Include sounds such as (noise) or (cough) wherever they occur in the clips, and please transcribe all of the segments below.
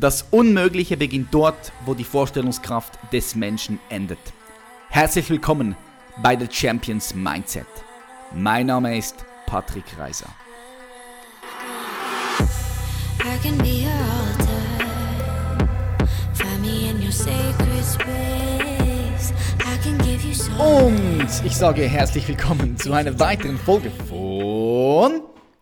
Das Unmögliche beginnt dort, wo die Vorstellungskraft des Menschen endet. Herzlich willkommen bei The Champions Mindset. Mein Name ist Patrick Reiser. Und ich sage herzlich willkommen zu einer weiteren Folge von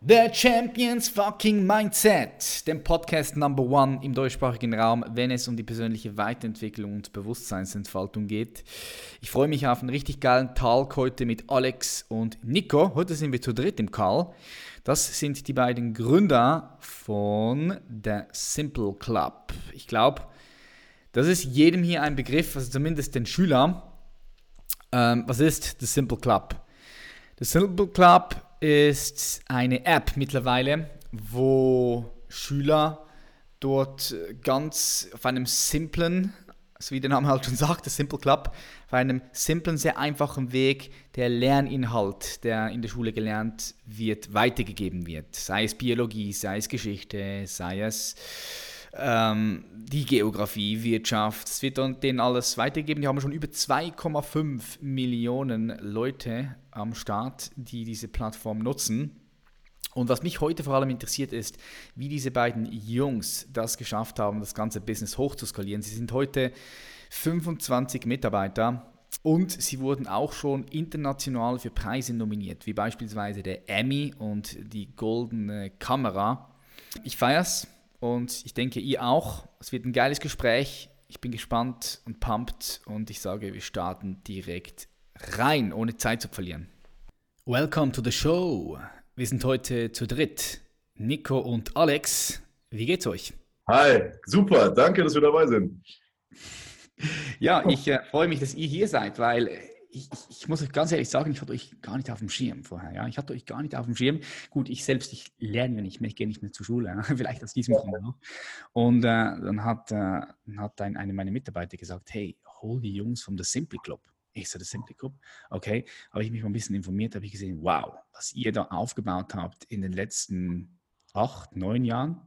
The Champions Fucking Mindset, dem Podcast Number One im deutschsprachigen Raum, wenn es um die persönliche Weiterentwicklung und Bewusstseinsentfaltung geht. Ich freue mich auf einen richtig geilen Talk heute mit Alex und Nico. Heute sind wir zu dritt im Call. Das sind die beiden Gründer von The Simple Club. Ich glaube, das ist jedem hier ein Begriff, also zumindest den Schülern. Ähm, was ist The Simple Club? The Simple Club ist eine App mittlerweile, wo Schüler dort ganz auf einem simplen, so wie der Name halt schon sagt, der Simple Club, auf einem simplen, sehr einfachen Weg der Lerninhalt, der in der Schule gelernt wird, weitergegeben wird. Sei es Biologie, sei es Geschichte, sei es ähm, die Geografie, Wirtschaft, es wird denen alles weitergegeben. Die haben schon über 2,5 Millionen Leute am Start, die diese Plattform nutzen. Und was mich heute vor allem interessiert ist, wie diese beiden Jungs das geschafft haben, das ganze Business hochzuskalieren. Sie sind heute 25 Mitarbeiter und sie wurden auch schon international für Preise nominiert, wie beispielsweise der Emmy und die Goldene Kamera. Ich feiere es und ich denke, ihr auch. Es wird ein geiles Gespräch. Ich bin gespannt und pumped und ich sage, wir starten direkt rein, ohne Zeit zu verlieren. Welcome to the show. Wir sind heute zu dritt. Nico und Alex. Wie geht's euch? Hi, super. Danke, dass wir dabei sind. Ja, ich äh, freue mich, dass ihr hier seid, weil ich, ich, muss euch ganz ehrlich sagen, ich hatte euch gar nicht auf dem Schirm vorher. Ja? Ich hatte euch gar nicht auf dem Schirm. Gut, ich selbst, ich lerne nicht mehr, ich gehe nicht mehr zur Schule, ja? (laughs) vielleicht aus diesem Grund noch. Und äh, dann hat, äh, hat ein, eine meiner Mitarbeiter gesagt, hey, hol die Jungs vom The Simply Club. Ich so, The Simply Club, okay. Habe ich mich mal ein bisschen informiert, habe ich gesehen, wow, was ihr da aufgebaut habt in den letzten acht, neun Jahren.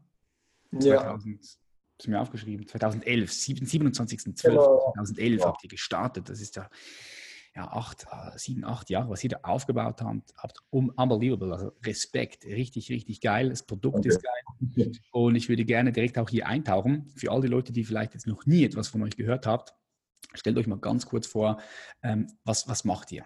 Ja. 2000, das ist mir aufgeschrieben, 2011, 27.12.2011 genau. 2011 ja. habt ihr gestartet. Das ist ja ja, acht, äh, sieben, acht Jahre, was ihr da aufgebaut habt, habt um, unbelievable, also Respekt, richtig, richtig geil, das Produkt okay. ist geil und ich würde gerne direkt auch hier eintauchen, für all die Leute, die vielleicht jetzt noch nie etwas von euch gehört habt, stellt euch mal ganz kurz vor, ähm, was, was macht ihr?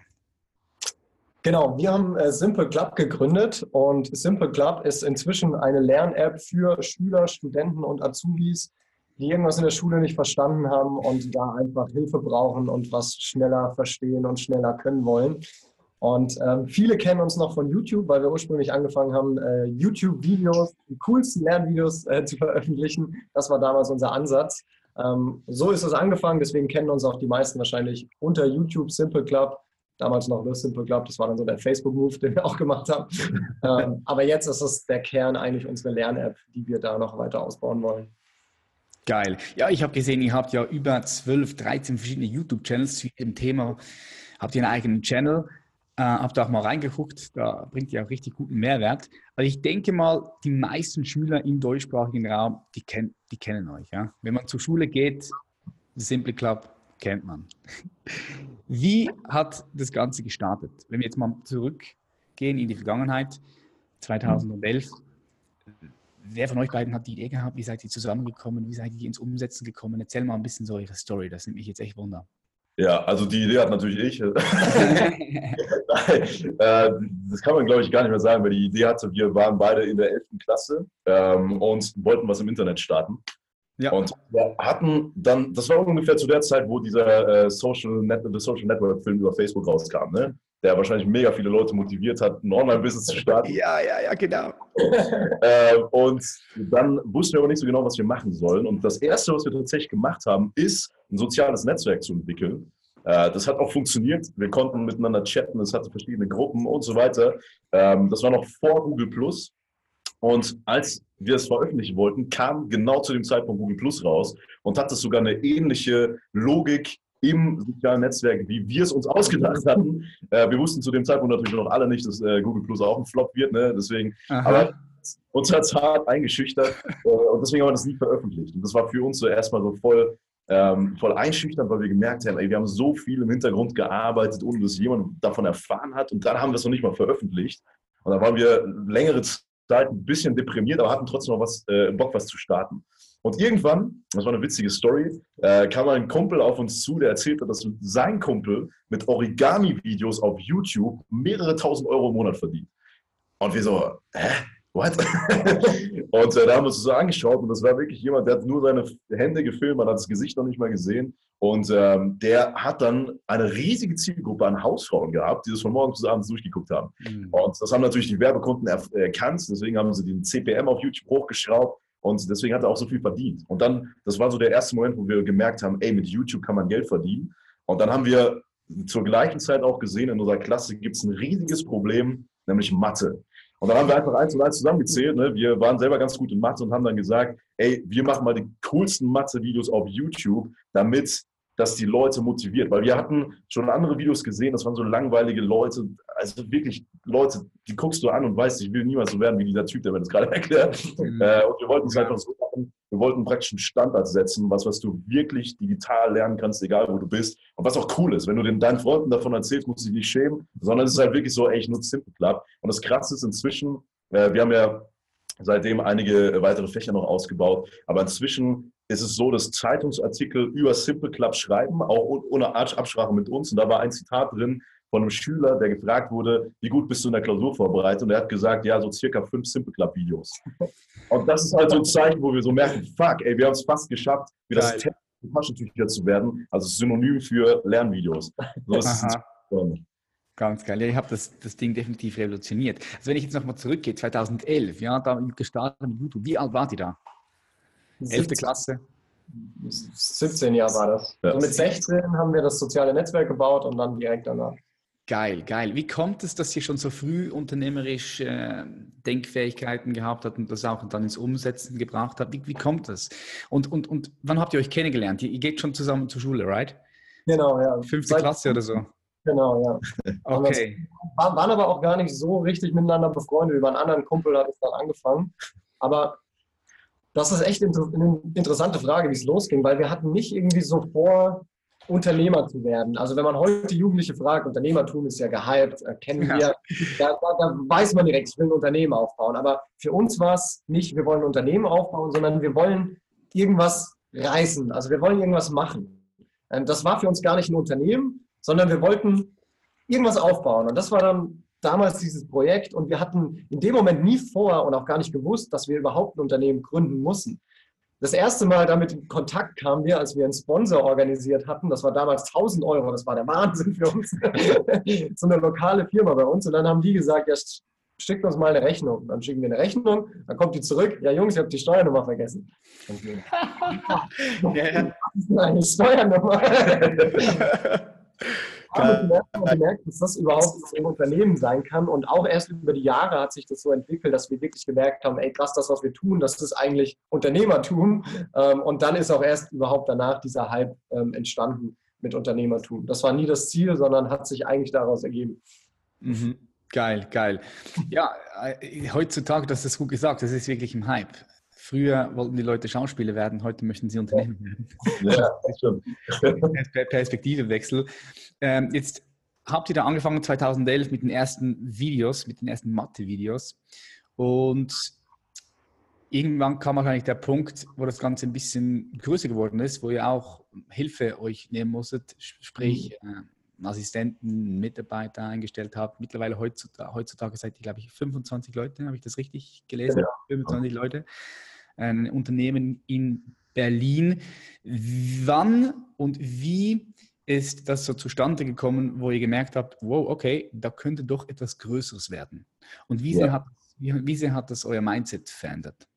Genau, wir haben äh, Simple Club gegründet und Simple Club ist inzwischen eine Lern-App für Schüler, Studenten und Azubis, die irgendwas in der Schule nicht verstanden haben und da einfach Hilfe brauchen und was schneller verstehen und schneller können wollen. Und ähm, viele kennen uns noch von YouTube, weil wir ursprünglich angefangen haben, äh, YouTube-Videos, die coolsten Lernvideos äh, zu veröffentlichen. Das war damals unser Ansatz. Ähm, so ist es angefangen, deswegen kennen uns auch die meisten wahrscheinlich unter YouTube Simple Club. Damals noch The Simple Club, das war dann so der Facebook-Move, (laughs) den wir auch gemacht haben. ähm, aber jetzt ist es der Kern eigentlich unsere Lern-App, die wir da noch weiter ausbauen wollen. Geil. Ja, ich habe gesehen, ihr habt ja über 12, 13 verschiedene YouTube-Channels zu jedem Thema. Habt ihr einen eigenen Channel? Äh, habt ihr auch mal reingeguckt? Da bringt ihr auch richtig guten Mehrwert. Also ich denke mal, die meisten Schüler im deutschsprachigen Raum, die, kenn, die kennen euch. Ja? Wenn man zur Schule geht, Simple Club kennt man. (laughs) Wie hat das Ganze gestartet? Wenn wir jetzt mal zurückgehen in die Vergangenheit, 2011, Wer von euch beiden hat die Idee gehabt? Wie seid ihr zusammengekommen? Wie seid ihr ins Umsetzen gekommen? Erzähl mal ein bisschen so eure Story. Das nimmt mich jetzt echt wunder. Ja, also die Idee hat natürlich ich. (laughs) (laughs) Äh, das kann man, glaube ich, gar nicht mehr sagen, weil die Idee hatte, wir waren beide in der 11. Klasse ähm, und wollten was im Internet starten. Ja. Und wir hatten dann, das war ungefähr zu der Zeit, wo dieser äh, Social, Net Social Network Film über Facebook rauskam, ne? Der wahrscheinlich mega viele Leute motiviert hat, ein Online-Business zu starten. Ja, ja, ja, genau. (laughs) äh, und dann wussten wir aber nicht so genau, was wir machen sollen. Und das Erste, was wir tatsächlich gemacht haben, ist, ein soziales Netzwerk zu entwickeln. Äh, das hat auch funktioniert. Wir konnten miteinander chatten, es hatte verschiedene Gruppen und so weiter. Ähm, das war noch vor Google Plus. Und als wir es veröffentlichen wollten, kam genau zu dem Zeitpunkt Google Plus raus und hat es sogar eine ähnliche Logik im sozialen Netzwerk, wie wir es uns ausgedacht (laughs) hatten. Äh, wir wussten zu dem Zeitpunkt natürlich noch alle nicht, dass äh, Google Plus auch ein Flop wird. Ne? Deswegen, aber uns hat es hart eingeschüchtert äh, und deswegen haben wir das nie veröffentlicht. Und das war für uns so erstmal so voll, ähm, voll einschüchternd, weil wir gemerkt haben, ey, wir haben so viel im Hintergrund gearbeitet, ohne dass jemand davon erfahren hat und dann haben wir es noch nicht mal veröffentlicht. Und da waren wir längere Zeit ein bisschen deprimiert, aber hatten trotzdem noch was, äh, Bock, was zu starten. Und irgendwann, das war eine witzige Story, äh, kam ein Kumpel auf uns zu, der erzählte, dass sein Kumpel mit Origami-Videos auf YouTube mehrere tausend Euro im Monat verdient. Und wir so, hä? What? (laughs) und äh, da haben wir uns so angeschaut und das war wirklich jemand, der hat nur seine Hände gefilmt, man hat das Gesicht noch nicht mal gesehen. Und ähm, der hat dann eine riesige Zielgruppe an Hausfrauen gehabt, die das von morgens bis abends durchgeguckt haben. Mhm. Und das haben natürlich die Werbekunden erkannt, deswegen haben sie den CPM auf YouTube hochgeschraubt und deswegen hat er auch so viel verdient. Und dann, das war so der erste Moment, wo wir gemerkt haben, ey, mit YouTube kann man Geld verdienen. Und dann haben wir zur gleichen Zeit auch gesehen, in unserer Klasse gibt es ein riesiges Problem, nämlich Mathe. Und dann haben wir einfach eins und eins zusammengezählt. Ne? Wir waren selber ganz gut in Mathe und haben dann gesagt, ey, wir machen mal die coolsten Mathe-Videos auf YouTube, damit das die Leute motiviert. Weil wir hatten schon andere Videos gesehen, das waren so langweilige Leute, also wirklich Leute, die guckst du an und weißt, ich will niemals so werden wie dieser Typ, der mir das gerade (laughs) erklärt. Mhm. Äh, und wir wollten es einfach so machen, wir wollten praktisch einen Standard setzen, was, was du wirklich digital lernen kannst, egal wo du bist. Und was auch cool ist, wenn du den, deinen Freunden davon erzählst, musst du dich nicht schämen, sondern es ist halt wirklich so, ey, ich nutze Simple Club. Und das Krasse ist inzwischen, äh, wir haben ja seitdem einige weitere Fächer noch ausgebaut. Aber inzwischen ist es so, dass Zeitungsartikel über Simple Club schreiben, auch ohne Absprache mit uns. Und da war ein Zitat drin von einem Schüler, der gefragt wurde, wie gut bist du in der Klausur vorbereitet? Und er hat gesagt, ja, so circa fünf Simple Club Videos. Und das ist halt so ein Zeichen, wo wir so merken, fuck, ey, wir haben es fast geschafft, wieder das Taschentücher zu werden. Also Synonym für Lernvideos. So Ganz geil. Ja, ich habe das, das Ding definitiv revolutioniert. Also wenn ich jetzt nochmal zurückgehe, 2011, ja, da gestartet mit YouTube. Wie alt war die da? 11. Klasse? 17 Jahre war das. Ja. So mit 16 haben wir das soziale Netzwerk gebaut und dann direkt danach. Geil, geil. Wie kommt es, dass ihr schon so früh unternehmerisch äh, Denkfähigkeiten gehabt habt und das auch dann ins Umsetzen gebracht habt? Wie, wie kommt das? Und, und, und wann habt ihr euch kennengelernt? Ihr, ihr geht schon zusammen zur Schule, right? Genau, ja. Fünfte Klasse oder so? Genau, ja. (laughs) Okay. Wir waren aber auch gar nicht so richtig miteinander befreundet. Über einen anderen Kumpel hat es dann angefangen. Aber das ist echt eine interessante Frage, wie es losging, weil wir hatten nicht irgendwie so vor, Unternehmer zu werden. Also wenn man heute Jugendliche fragt, Unternehmertum ist ja gehypt, äh, kennen ja. wir, da, da, da, weiß man direkt, ich will ein Unternehmen aufbauen. Aber für uns war es nicht, wir wollen ein Unternehmen aufbauen, sondern wir wollen irgendwas reißen. Also wir wollen irgendwas machen. Ähm, das war für uns gar nicht ein Unternehmen, sondern wir wollten irgendwas aufbauen. Und das war dann damals dieses Projekt und wir hatten in dem Moment nie vor und auch gar nicht gewusst, dass wir überhaupt ein Unternehmen gründen mussten. Das erste Mal damit in Kontakt kamen wir, als wir einen Sponsor organisiert hatten. Das war damals 1000 Euro. Das war der Wahnsinn für uns. (laughs) so eine lokale Firma bei uns. Und dann haben die gesagt, ja, schickt uns mal eine Rechnung. Dann schicken wir eine Rechnung, dann kommt die zurück. Ja, Jungs, ich habe die Steuernummer vergessen. (laughs) ja. (laughs) Das ist eine Steuernummer. Haben wir gemerkt, dass das überhaupt ein Unternehmen sein kann. Und auch erst über die Jahre hat sich das so entwickelt, dass wir wirklich gemerkt haben, ey krass, das, was wir tun, das ist eigentlich Unternehmertum. Ähm, und dann ist auch erst überhaupt danach dieser Hype ähm, entstanden mit Unternehmertum. Das war nie das Ziel, sondern hat sich eigentlich daraus ergeben. Mhm. Geil, geil. Ja, äh, heutzutage, das ist gut gesagt, das ist wirklich ein Hype. Früher wollten die Leute Schauspieler werden, heute möchten sie Unternehmen werden. Ja, das stimmt. Perspektivewechsel. Ähm, jetzt habt ihr da angefangen 2011 mit den ersten Videos, mit den ersten Mathe-Videos. Und irgendwann kam wahrscheinlich der Punkt, wo das Ganze ein bisschen größer geworden ist, wo ihr auch Hilfe euch nehmen musstet, sprich mhm. äh, Assistenten, Mitarbeiter eingestellt habt. Mittlerweile heutzutage, heutzutage seid ihr, glaube ich, 25 Leute, habe ich das richtig gelesen? Ja. 25 Leute ein Unternehmen in Berlin. Wann und wie ist das so zustande gekommen, wo ihr gemerkt habt, wow, okay, da könnte doch etwas Größeres werden? Und wie, ja. sehr, hat, wie, wie sehr hat das euer Mindset verändert?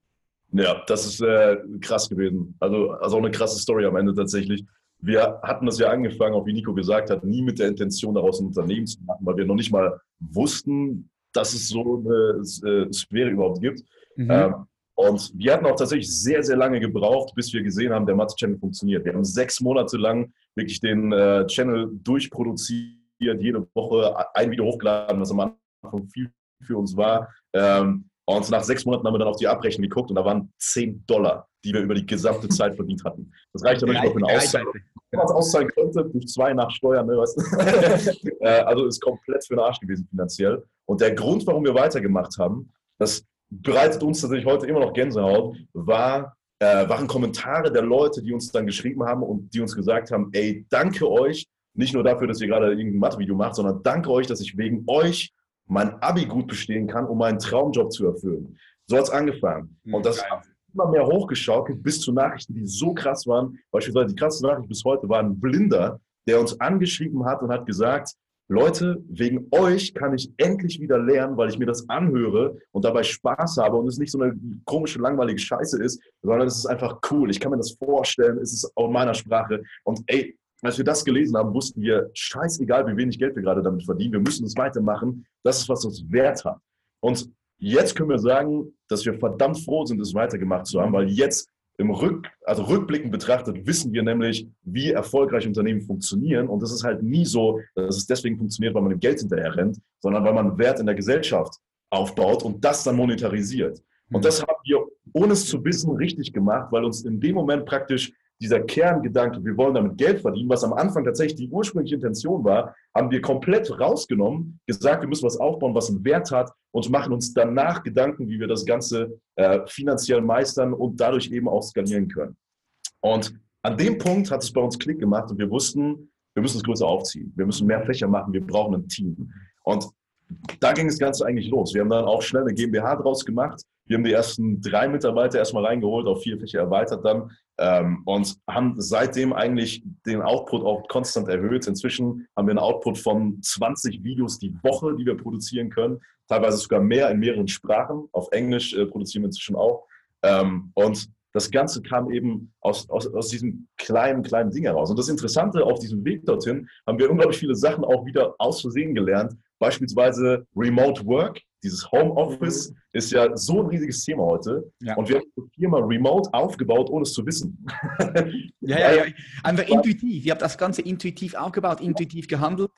Ja, das ist äh, krass gewesen. Also, also auch eine krasse Story am Ende tatsächlich. Wir hatten das ja angefangen, auch wie Nico gesagt hat, nie mit der Intention, daraus ein Unternehmen zu machen, weil wir noch nicht mal wussten, dass es so eine äh, Sphäre überhaupt gibt. Mhm. Ähm, und wir hatten auch tatsächlich sehr, sehr lange gebraucht, bis wir gesehen haben, der Mathe-Channel funktioniert. Wir haben sechs Monate lang wirklich den äh, Channel durchproduziert, jede Woche ein Video hochgeladen, was am Anfang viel für uns war. Ähm, Und nach sechs Monaten haben wir dann auf die Abrechnung geguckt und da waren 10 Dollar, die wir über die gesamte Zeit verdient hatten. Das reicht ja nicht mal für eine Auszahlung. Wenn man es auszahlen könnte, durch zwei nach Steuern, ne, weißt du? (laughs) Äh, also ist komplett für den Arsch gewesen finanziell. Und der Grund, warum wir weitergemacht haben, das bereitet uns tatsächlich heute immer noch Gänsehaut, war, äh, waren Kommentare der Leute, die uns dann geschrieben haben und die uns gesagt haben, ey, danke euch, nicht nur dafür, dass ihr gerade irgendein Mathe-Video macht, sondern danke euch, dass ich wegen euch mein Abi gut bestehen kann, um meinen Traumjob zu erfüllen. So hat es angefangen. Mhm, und das geil. hat immer mehr hochgeschaukelt bis zu Nachrichten, die so krass waren. Beispielsweise die krasse Nachricht bis heute war ein Blinder, der uns angeschrieben hat und hat gesagt, Leute, wegen euch kann ich endlich wieder lernen, weil ich mir das anhöre und dabei Spaß habe und es nicht so eine komische, langweilige Scheiße ist, sondern es ist einfach cool. Ich kann mir das vorstellen, es ist auch in meiner Sprache. Und ey, als wir das gelesen haben, wussten wir, scheißegal, wie wenig Geld wir gerade damit verdienen, wir müssen es weitermachen. Das ist, was uns Wert hat. Und jetzt können wir sagen, dass wir verdammt froh sind, es weitergemacht zu haben, weil jetzt im Rück, also rückblickend betrachtet, wissen wir nämlich, wie erfolgreich Unternehmen funktionieren. Und das ist halt nie so, dass es deswegen funktioniert, weil man dem Geld hinterher rennt, sondern weil man Wert in der Gesellschaft aufbaut und das dann monetarisiert. Und das haben wir, ohne es zu wissen, richtig gemacht, weil uns in dem Moment praktisch dieser Kerngedanke, wir wollen damit Geld verdienen, was am Anfang tatsächlich die ursprüngliche Intention war, haben wir komplett rausgenommen, gesagt, wir müssen was aufbauen, was einen Wert hat und machen uns danach Gedanken, wie wir das Ganze äh, finanziell meistern und dadurch eben auch skalieren können. Und an dem Punkt hat es bei uns Klick gemacht und wir wussten, wir müssen es größer aufziehen. Wir müssen mehr Fächer machen, wir brauchen ein Team. Und da ging das Ganze eigentlich los. Wir haben dann auch schnell eine GmbH draus gemacht. Wir haben die ersten drei Mitarbeiter erstmal reingeholt, auf vier Fächer erweitert dann ähm, und haben seitdem eigentlich den Output auch konstant erhöht. Inzwischen haben wir einen Output von 20 Videos die Woche, die wir produzieren können. Teilweise sogar mehr in mehreren Sprachen. Auf Englisch äh, produzieren wir inzwischen auch. Ähm, und das Ganze kam eben aus, aus, aus diesem kleinen, kleinen Ding heraus. Und das Interessante, auf diesem Weg dorthin haben wir unglaublich viele Sachen auch wieder aus Versehen gelernt. Beispielsweise Remote Work dieses Homeoffice mhm. ist ja so ein riesiges Thema heute. Ja. Und wir haben die Firma remote aufgebaut, ohne es zu wissen. ja, ja, ja. Einfach (laughs) intuitiv. Ihr habt das Ganze intuitiv aufgebaut, intuitiv gehandelt.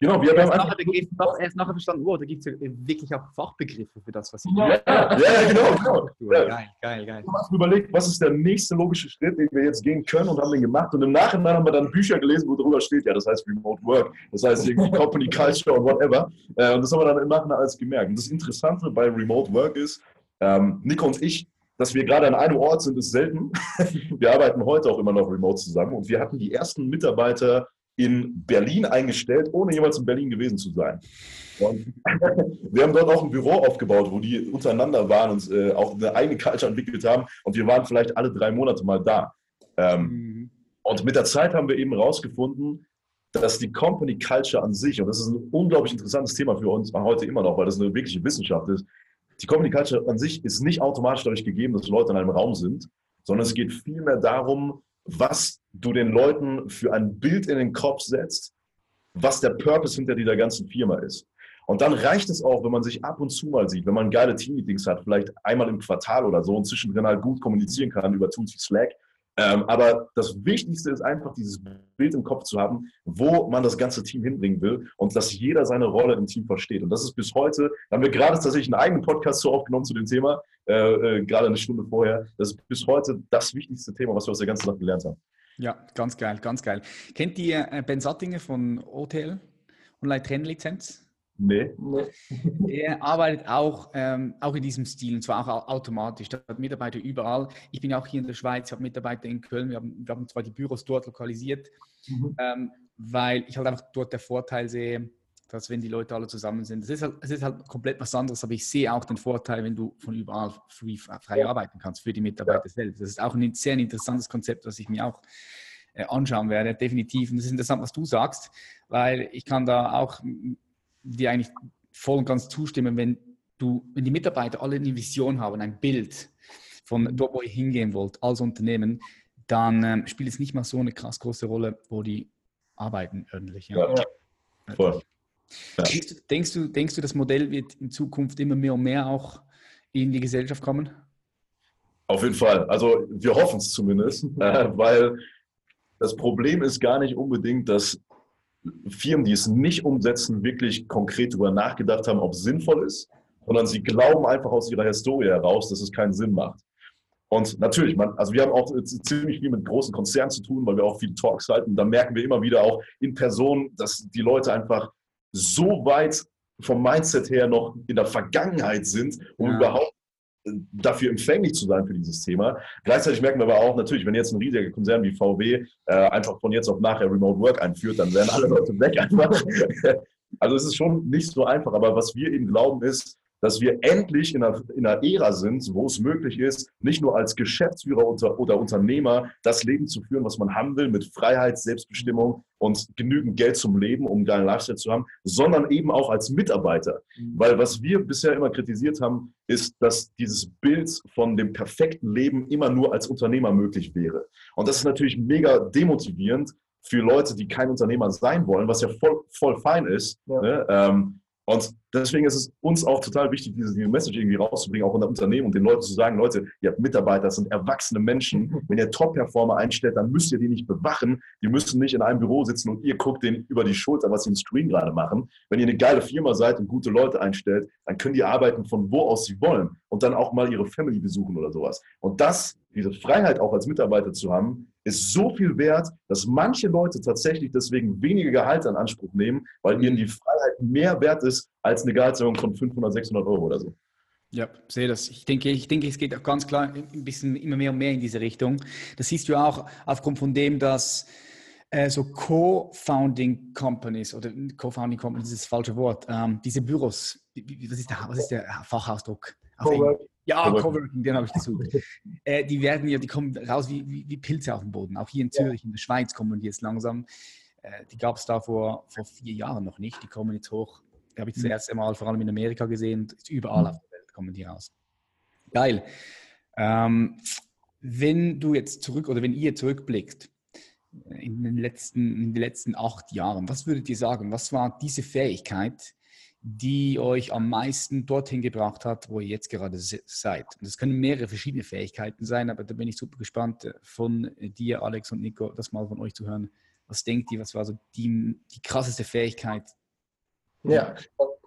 Genau, wir haben erst nachher, erst nachher verstanden, oh, da gibt es ja wirklich auch Fachbegriffe für das, was ich Ja, ja, ja genau. genau. Ja. Geil, geil, geil. Wir haben überlegt, was ist der nächste logische Schritt, den wir jetzt gehen können und haben den gemacht. Und im Nachhinein haben wir dann Bücher gelesen, wo drüber steht, ja, das heißt Remote Work, das heißt irgendwie (laughs) Company Culture und whatever. Äh, und das haben wir dann im Nachhinein alles gemerkt. Und das Interessante bei Remote Work ist, ähm, Nico und ich, dass wir gerade an einem Ort sind, ist selten. (laughs) Wir arbeiten heute auch immer noch remote zusammen und wir hatten die ersten Mitarbeiter in Berlin eingestellt, ohne jemals in Berlin gewesen zu sein. Und (laughs) wir haben dort auch ein Büro aufgebaut, wo die untereinander waren und äh, auch eine eigene Culture entwickelt haben. Und wir waren vielleicht alle drei Monate mal da. Ähm, mhm. Und mit der Zeit haben wir eben herausgefunden, dass die Company Culture an sich, und das ist ein unglaublich interessantes Thema für uns heute immer noch, weil das eine wirkliche Wissenschaft ist, die Company Culture an sich ist nicht automatisch dadurch gegeben, dass Leute in einem Raum sind, sondern es geht vielmehr darum, was du den Leuten für ein Bild in den Kopf setzt, was der Purpose hinter dieser ganzen Firma ist. Und dann reicht es auch, wenn man sich ab und zu mal sieht, wenn man geile Team-Meetings hat, vielleicht einmal im Quartal oder so und zwischendrin halt gut kommunizieren kann über Tools wie Slack ähm, aber das Wichtigste ist einfach, dieses Bild im Kopf zu haben, wo man das ganze Team hinbringen will und dass jeder seine Rolle im Team versteht. Und das ist bis heute, da haben wir gerade tatsächlich einen eigenen Podcast so aufgenommen zu dem Thema, äh, äh, gerade eine Stunde vorher. Das ist bis heute das wichtigste Thema, was wir aus der ganzen Nacht gelernt haben. Ja, ganz geil, ganz geil. Kennt ihr äh, Ben Sattinger von OTL, Online-Training-Lizenz? Nee. nee. Er arbeitet auch, ähm, auch in diesem Stil, und zwar auch automatisch. Er hat Mitarbeiter überall. Ich bin auch hier in der Schweiz, ich habe Mitarbeiter in Köln. Wir haben, wir haben zwar die Büros dort lokalisiert, mhm. ähm, weil ich halt einfach dort der Vorteil sehe, dass wenn die Leute alle zusammen sind, es ist, halt, es ist halt komplett was anderes, aber ich sehe auch den Vorteil, wenn du von überall free, frei arbeiten kannst für die Mitarbeiter ja. selbst. Das ist auch ein sehr interessantes Konzept, das ich mir auch äh, anschauen werde, definitiv. Und das ist interessant, was du sagst, weil ich kann da auch dir eigentlich voll und ganz zustimmen, wenn du, wenn die Mitarbeiter alle eine Vision haben, ein Bild von dort, wo ihr hingehen wollt als Unternehmen, dann ähm, spielt es nicht mal so eine krass große Rolle, wo die arbeiten ordentlich. Ja. ja. Voll. Ja. Denkst, du, denkst, du, denkst du, das Modell wird in Zukunft immer mehr und mehr auch in die Gesellschaft kommen? Auf jeden Fall. Also wir hoffen es zumindest, (laughs) äh, weil das Problem ist gar nicht unbedingt, dass Firmen, die es nicht umsetzen, wirklich konkret darüber nachgedacht haben, ob es sinnvoll ist, sondern sie glauben einfach aus ihrer Historie heraus, dass es keinen Sinn macht. Und natürlich, man, also wir haben auch ziemlich viel mit großen Konzernen zu tun, weil wir auch viele Talks halten. Da merken wir immer wieder auch in Person, dass die Leute einfach so weit vom Mindset her noch in der Vergangenheit sind, um ja. überhaupt dafür empfänglich zu sein für dieses Thema. Gleichzeitig merken wir aber auch natürlich, wenn jetzt ein riesiger Konzern wie VW äh, einfach von jetzt auf nachher Remote Work einführt, dann werden alle Leute weg einfach. (laughs) Also es ist schon nicht so einfach, aber was wir eben glauben ist, dass wir endlich in einer, in einer Ära sind, wo es möglich ist, nicht nur als Geschäftsführer oder, oder Unternehmer das Leben zu führen, was man haben will, mit Freiheit, Selbstbestimmung und genügend Geld zum Leben, um einen geilen Lifestyle zu haben, sondern eben auch als Mitarbeiter. Mhm. Weil was wir bisher immer kritisiert haben, ist, dass dieses Bild von dem perfekten Leben immer nur als Unternehmer möglich wäre. Und das ist natürlich mega demotivierend für Leute, die kein Unternehmer sein wollen, was ja voll, voll fein ist. Ja. Ne? Ähm, und deswegen ist es uns auch total wichtig, diese, diese Message irgendwie rauszubringen, auch in der Unternehmen und den Leuten zu sagen, Leute, ihr habt Mitarbeiter, das sind erwachsene Menschen. (laughs) Wenn ihr Top-Performer einstellt, dann müsst ihr die nicht bewachen. Die müssen nicht in einem Büro sitzen und ihr guckt denen über die Schulter, was sie im Screen gerade machen. Wenn ihr eine geile Firma seid und gute Leute einstellt, dann können die arbeiten von wo aus sie wollen und dann auch mal ihre Family besuchen oder sowas. Und das, diese Freiheit auch als Mitarbeiter zu haben, ist so viel wert, dass manche Leute tatsächlich deswegen weniger Gehalt in Anspruch nehmen, weil ihnen die Freiheit mehr wert ist als eine Gehaltserhöhung von 500, 600 Euro oder so. Ja, sehe das. Ich denke, ich denke, es geht auch ganz klar ein bisschen immer mehr und mehr in diese Richtung. Das siehst du auch aufgrund von dem, dass äh, so Co-Founding Companies oder Co-Founding Companies ist das falsche Wort, ähm, diese Büros, was ist der, was ist der Fachausdruck? Ja, Coworking, den habe ich gesucht. (laughs) äh, die werden ja, die kommen raus wie, wie, wie, Pilze auf dem Boden. Auch hier in Zürich, ja. in der Schweiz kommen die jetzt langsam. Äh, die gab es da vor, vor vier Jahren noch nicht. Die kommen jetzt hoch. Die habe ich das mhm. erste Mal vor allem in Amerika gesehen. Überall mhm. auf der Welt kommen die raus. Geil. Ähm, wenn du jetzt zurück oder wenn ihr zurückblickt in den letzten, in den letzten acht Jahren, was würdet ihr sagen? Was war diese Fähigkeit, die euch am meisten dorthin gebracht hat, wo ihr jetzt gerade seid. Und das können mehrere verschiedene Fähigkeiten sein, aber da bin ich super gespannt äh, von dir, Alex und Nico, das mal von euch zu hören. Was denkt ihr, was war so die, die krasseste Fähigkeit, die ja.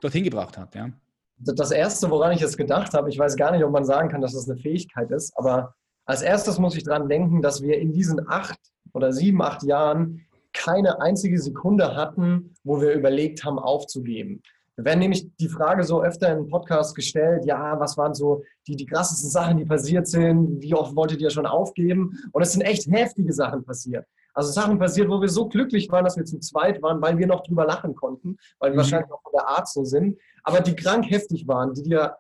dorthin gebracht hat? Ja? Das Erste, woran ich jetzt gedacht habe, ich weiß gar nicht, ob man sagen kann, dass das eine Fähigkeit ist, aber als erstes muss ich daran denken, dass wir in diesen acht oder sieben, acht Jahren keine einzige Sekunde hatten, wo wir überlegt haben, aufzugeben. Wir werden nämlich die Frage so öfter in Podcasts gestellt, ja, was waren so die, die krassesten Sachen, die passiert sind? Wie oft wolltet ihr schon aufgeben? Und es sind echt heftige Sachen passiert. Also Sachen passiert, wo wir so glücklich waren, dass wir zu zweit waren, weil wir noch drüber lachen konnten, weil wir mhm. wahrscheinlich auch von der Art so sind, aber die krank heftig waren, die dir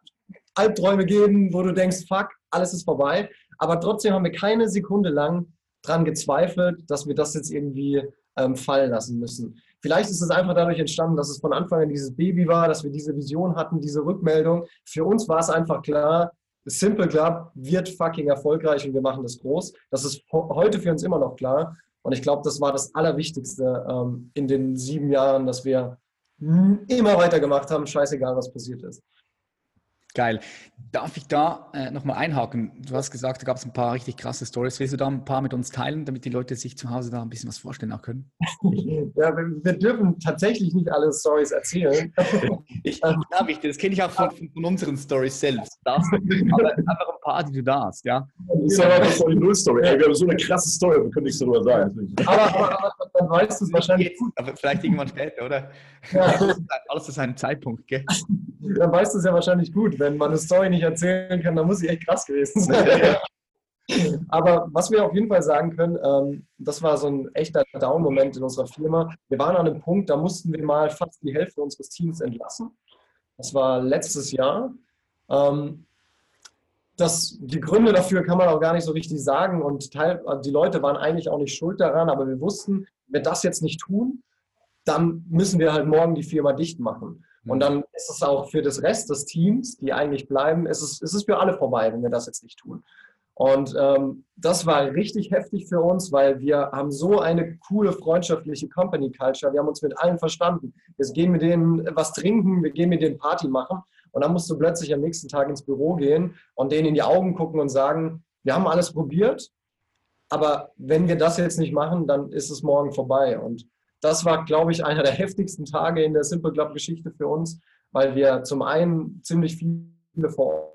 Albträume geben, wo du denkst, fuck, alles ist vorbei. Aber trotzdem haben wir keine Sekunde lang dran gezweifelt, dass wir das jetzt irgendwie ähm, fallen lassen müssen. Vielleicht ist es einfach dadurch entstanden, dass es von Anfang an dieses Baby war, dass wir diese Vision hatten, diese Rückmeldung. Für uns war es einfach klar, Simple Club wird fucking erfolgreich und wir machen das groß. Das ist heute für uns immer noch klar. Und ich glaube, das war das Allerwichtigste ähm, in den sieben Jahren, dass wir immer weitergemacht haben, scheißegal, was passiert ist. Geil. Darf ich da äh, nochmal einhaken? Du hast gesagt, da gab es ein paar richtig krasse Stories. Willst du da ein paar mit uns teilen, damit die Leute sich zu Hause da ein bisschen was vorstellen können? (laughs) ja, wir, wir dürfen tatsächlich nicht alle Stories erzählen. (laughs) ich, ja, das kenne ich auch von, von, unseren Stories selbst. Das, aber einfach ein paar, die du da hast, ja? Das ist aber die Null-Story. wir haben so eine krasse Story, wir können nichts darüber sagen. Aber, aber, aber dann weißt du es wahrscheinlich. Aber vielleicht irgendwann später, oder? Ja. (laughs) Alles zu seinem Zeitpunkt, gell? (laughs) Dann weißt du es ja wahrscheinlich gut, wenn man eine Story nicht erzählen kann, dann muss sie echt krass gewesen sein. (laughs) Aber was wir auf jeden Fall sagen können, ähm, das war so ein echter Down-Moment in unserer Firma. Wir waren an einem Punkt, da mussten wir mal fast die Hälfte unseres Teams entlassen. Das war letztes Jahr. Ähm, das, die Gründe dafür kann man auch gar nicht so richtig sagen und Teil, die Leute waren eigentlich auch nicht schuld daran, aber wir wussten, wir das jetzt nicht tun, dann müssen wir halt morgen die Firma dicht machen. Und dann ist es auch für das Rest des Teams, die eigentlich bleiben, ist es, ist es für alle vorbei, wenn wir das jetzt nicht tun. Und ähm, das war richtig heftig für uns, weil wir haben so eine coole freundschaftliche Company Culture. Wir haben uns mit allen verstanden. Wir gehen mit denen was trinken, wir gehen mit denen Party machen. Und dann musst du plötzlich am nächsten Tag ins Büro gehen und denen in die Augen gucken und sagen, wir haben alles probiert, aber wenn wir das jetzt nicht machen, dann ist es morgen vorbei. Und das war, glaube ich, einer der heftigsten Tage in der Simple Club Geschichte für uns, weil wir zum einen ziemlich viele vor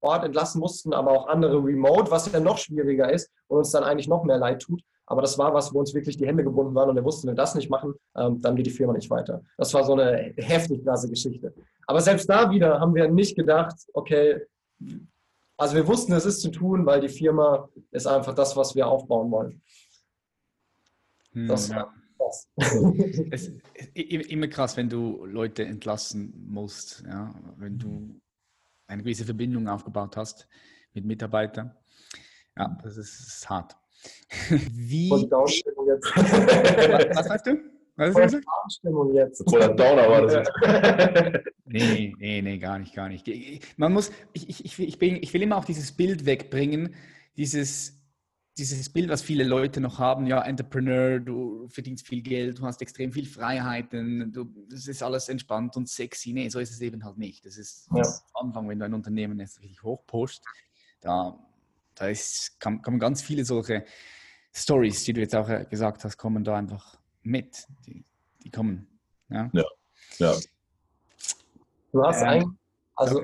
Ort entlassen mussten, aber auch andere remote, was ja noch schwieriger ist und uns dann eigentlich noch mehr leid tut. Aber das war was, wo uns wirklich die Hände gebunden waren und wir wussten, wenn wir das nicht machen, ähm, dann geht die Firma nicht weiter. Das war so eine heftig krasse Geschichte. Aber selbst da wieder haben wir nicht gedacht, okay, also wir wussten, es ist zu tun, weil die Firma ist einfach das, was wir aufbauen wollen. Hm, das ja. (laughs) Es ist immer krass, wenn du Leute entlassen musst, ja? wenn du eine gewisse Verbindung aufgebaut hast mit Mitarbeitern. Ja, das ist, das ist hart. (laughs) Wie. Und jetzt. Was sagst du? Was hast du Downstimmung jetzt. Oder Downer war das (laughs) nee, nee, nee, gar nicht, gar nicht. Man muss, ich, ich, ich, bin, ich will immer auch dieses Bild wegbringen, dieses, dieses Bild, was viele Leute noch haben, ja, Entrepreneur, du verdienst viel Geld, du hast extrem viel Freiheiten, du, das ist alles entspannt und sexy. Nee, so ist es eben halt nicht. Das ist ja. am Anfang, wenn du ein Unternehmen jetzt richtig hochpusht, da da ist, kann, kann man ganz viele solche Stories, die du jetzt auch äh, gesagt hast, kommen da einfach mit. Die, die kommen. Ja. ja. ja. Du hast ähm, ein, also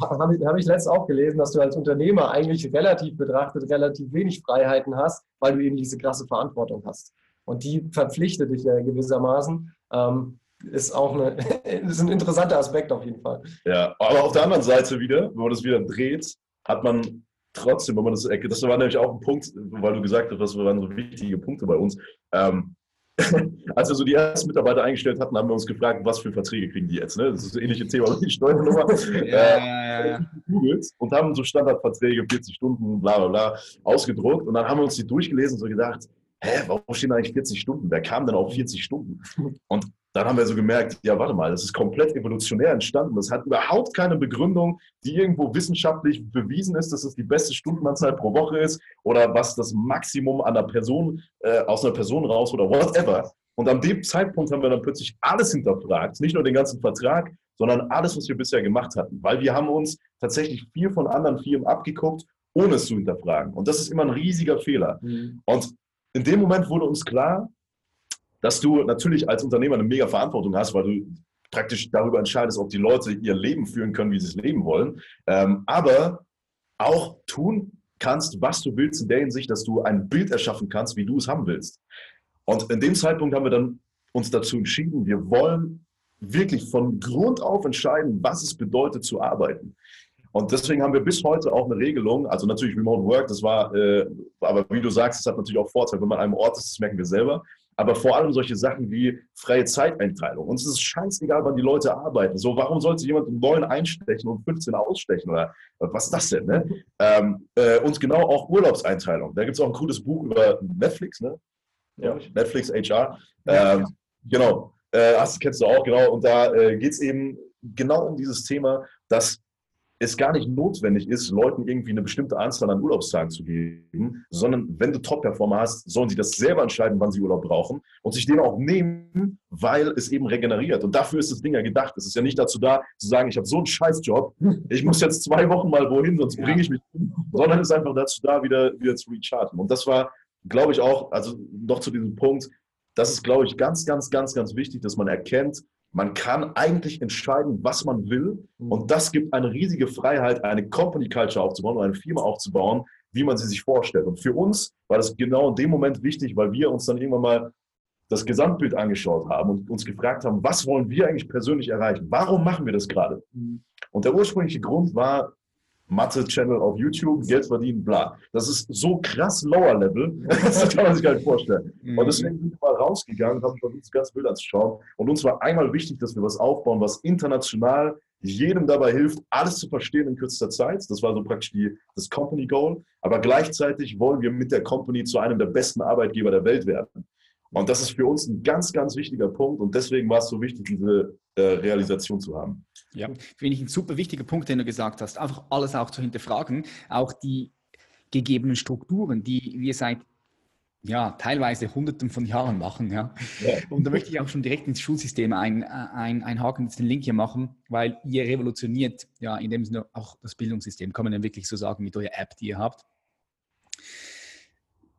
habe ich, hab ich letztens auch gelesen, dass du als Unternehmer eigentlich relativ betrachtet relativ wenig Freiheiten hast, weil du eben diese krasse Verantwortung hast. Und die verpflichtet dich ja gewissermaßen. Ähm, ist auch eine, (laughs) ist ein interessanter Aspekt auf jeden Fall. Ja, aber auf der anderen Seite wieder, wenn man das wieder dreht, hat man trotzdem, wenn man das, das war nämlich auch ein Punkt, weil du gesagt hast, das waren so wichtige Punkte bei uns. Ähm, (laughs) als wir so die ersten Mitarbeiter eingestellt hatten, haben wir uns gefragt, was für Verträge kriegen die jetzt. Ne? Das ist das ähnliche Thema wie die Steuernummer. (laughs) ja, äh, ja, ja. Und haben so Standardverträge, 40 Stunden, bla bla bla, ausgedruckt. Und dann haben wir uns die durchgelesen und so gedacht, hä, warum stehen eigentlich 40 Stunden? Wer kam denn auf 40 Stunden? Und dann haben wir so gemerkt, ja, warte mal, das ist komplett evolutionär entstanden. Das hat überhaupt keine Begründung, die irgendwo wissenschaftlich bewiesen ist, dass es die beste Stundenanzahl pro Woche ist oder was das Maximum einer Person, äh, aus einer Person raus oder whatever. Und an dem Zeitpunkt haben wir dann plötzlich alles hinterfragt, nicht nur den ganzen Vertrag, sondern alles, was wir bisher gemacht hatten. Weil wir haben uns tatsächlich viel von anderen Firmen abgeguckt, ohne es zu hinterfragen. Und das ist immer ein riesiger Fehler. Mhm. Und in dem Moment wurde uns klar, dass du natürlich als Unternehmer eine mega Verantwortung hast, weil du praktisch darüber entscheidest, ob die Leute ihr Leben führen können, wie sie es leben wollen, ähm, aber auch tun kannst, was du willst, in der Hinsicht, dass du ein Bild erschaffen kannst, wie du es haben willst. Und in dem Zeitpunkt haben wir dann uns dazu entschieden, wir wollen wirklich von Grund auf entscheiden, was es bedeutet zu arbeiten. Und deswegen haben wir bis heute auch eine Regelung, also natürlich Remote Work, das war, äh, aber wie du sagst, es hat natürlich auch Vorteile, wenn man an einem Ort ist, das merken wir selber aber vor allem solche Sachen wie freie Zeiteinteilung. Uns ist es scheißegal, wann die Leute arbeiten. So, warum sollte jemand um 9 einstechen und 15 ausstechen? Oder was ist das denn? Ne? Ähm, äh, und genau auch Urlaubseinteilung. Da gibt es auch ein cooles Buch über Netflix, ne? Ja. Netflix HR. Ähm, genau. Äh, hast, kennst du auch, genau. Und da äh, geht es eben genau um dieses Thema, dass es gar nicht notwendig ist, Leuten irgendwie eine bestimmte Anzahl an Urlaubstagen zu geben, sondern wenn du Top-Performer hast, sollen sie das selber entscheiden, wann sie Urlaub brauchen und sich den auch nehmen, weil es eben regeneriert. Und dafür ist das Ding ja gedacht. Es ist ja nicht dazu da, zu sagen, ich habe so einen Scheißjob, ich muss jetzt zwei Wochen mal wohin, sonst ja. bringe ich mich um, sondern es ist einfach dazu da, wieder, wieder zu recharten. Und das war, glaube ich, auch, also noch zu diesem Punkt, das ist, glaube ich, ganz, ganz, ganz, ganz wichtig, dass man erkennt, man kann eigentlich entscheiden, was man will. Mhm. Und das gibt eine riesige Freiheit, eine Company Culture aufzubauen oder eine Firma aufzubauen, wie man sie sich vorstellt. Und für uns war das genau in dem Moment wichtig, weil wir uns dann irgendwann mal das Gesamtbild angeschaut haben und uns gefragt haben, was wollen wir eigentlich persönlich erreichen? Warum machen wir das gerade? Mhm. Und der ursprüngliche Grund war, Mathe-Channel auf YouTube, Geld verdienen, bla. Das ist so krass lower Level, (laughs) das kann man sich gar nicht vorstellen. Und deswegen sind wir mal rausgegangen haben versucht, das ganze Bild anzuschauen. Und uns war einmal wichtig, dass wir was aufbauen, was international jedem dabei hilft, alles zu verstehen in kürzester Zeit. Das war so praktisch die, das Company Goal. Aber gleichzeitig wollen wir mit der Company zu einem der besten Arbeitgeber der Welt werden. Und das ist für uns ein ganz, ganz wichtiger Punkt. Und deswegen war es so wichtig, diese äh, Realisation zu haben. Ja, finde ich ein super wichtiger Punkt, den du gesagt hast. Einfach alles auch zu hinterfragen. Auch die gegebenen Strukturen, die wir seit ja, teilweise Hunderten von Jahren machen. Ja. ja. Und da möchte ich auch schon direkt ins Schulsystem ein, ein, einhaken, jetzt den Link hier machen, weil ihr revolutioniert ja in dem Sinne auch das Bildungssystem, kann man dann wirklich so sagen, mit eurer App, die ihr habt.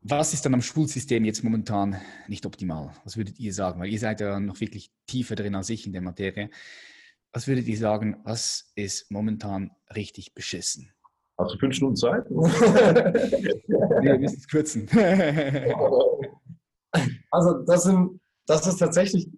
Was ist dann am Schulsystem jetzt momentan nicht optimal? Was würdet ihr sagen? Weil ihr seid ja noch wirklich tiefer drin als ich in der Materie. Was würdet ihr sagen, was ist momentan richtig beschissen? Hast du fünf Stunden Zeit? (laughs) nee, wir müssen es kürzen. (laughs) also das sind, das ist tatsächlich,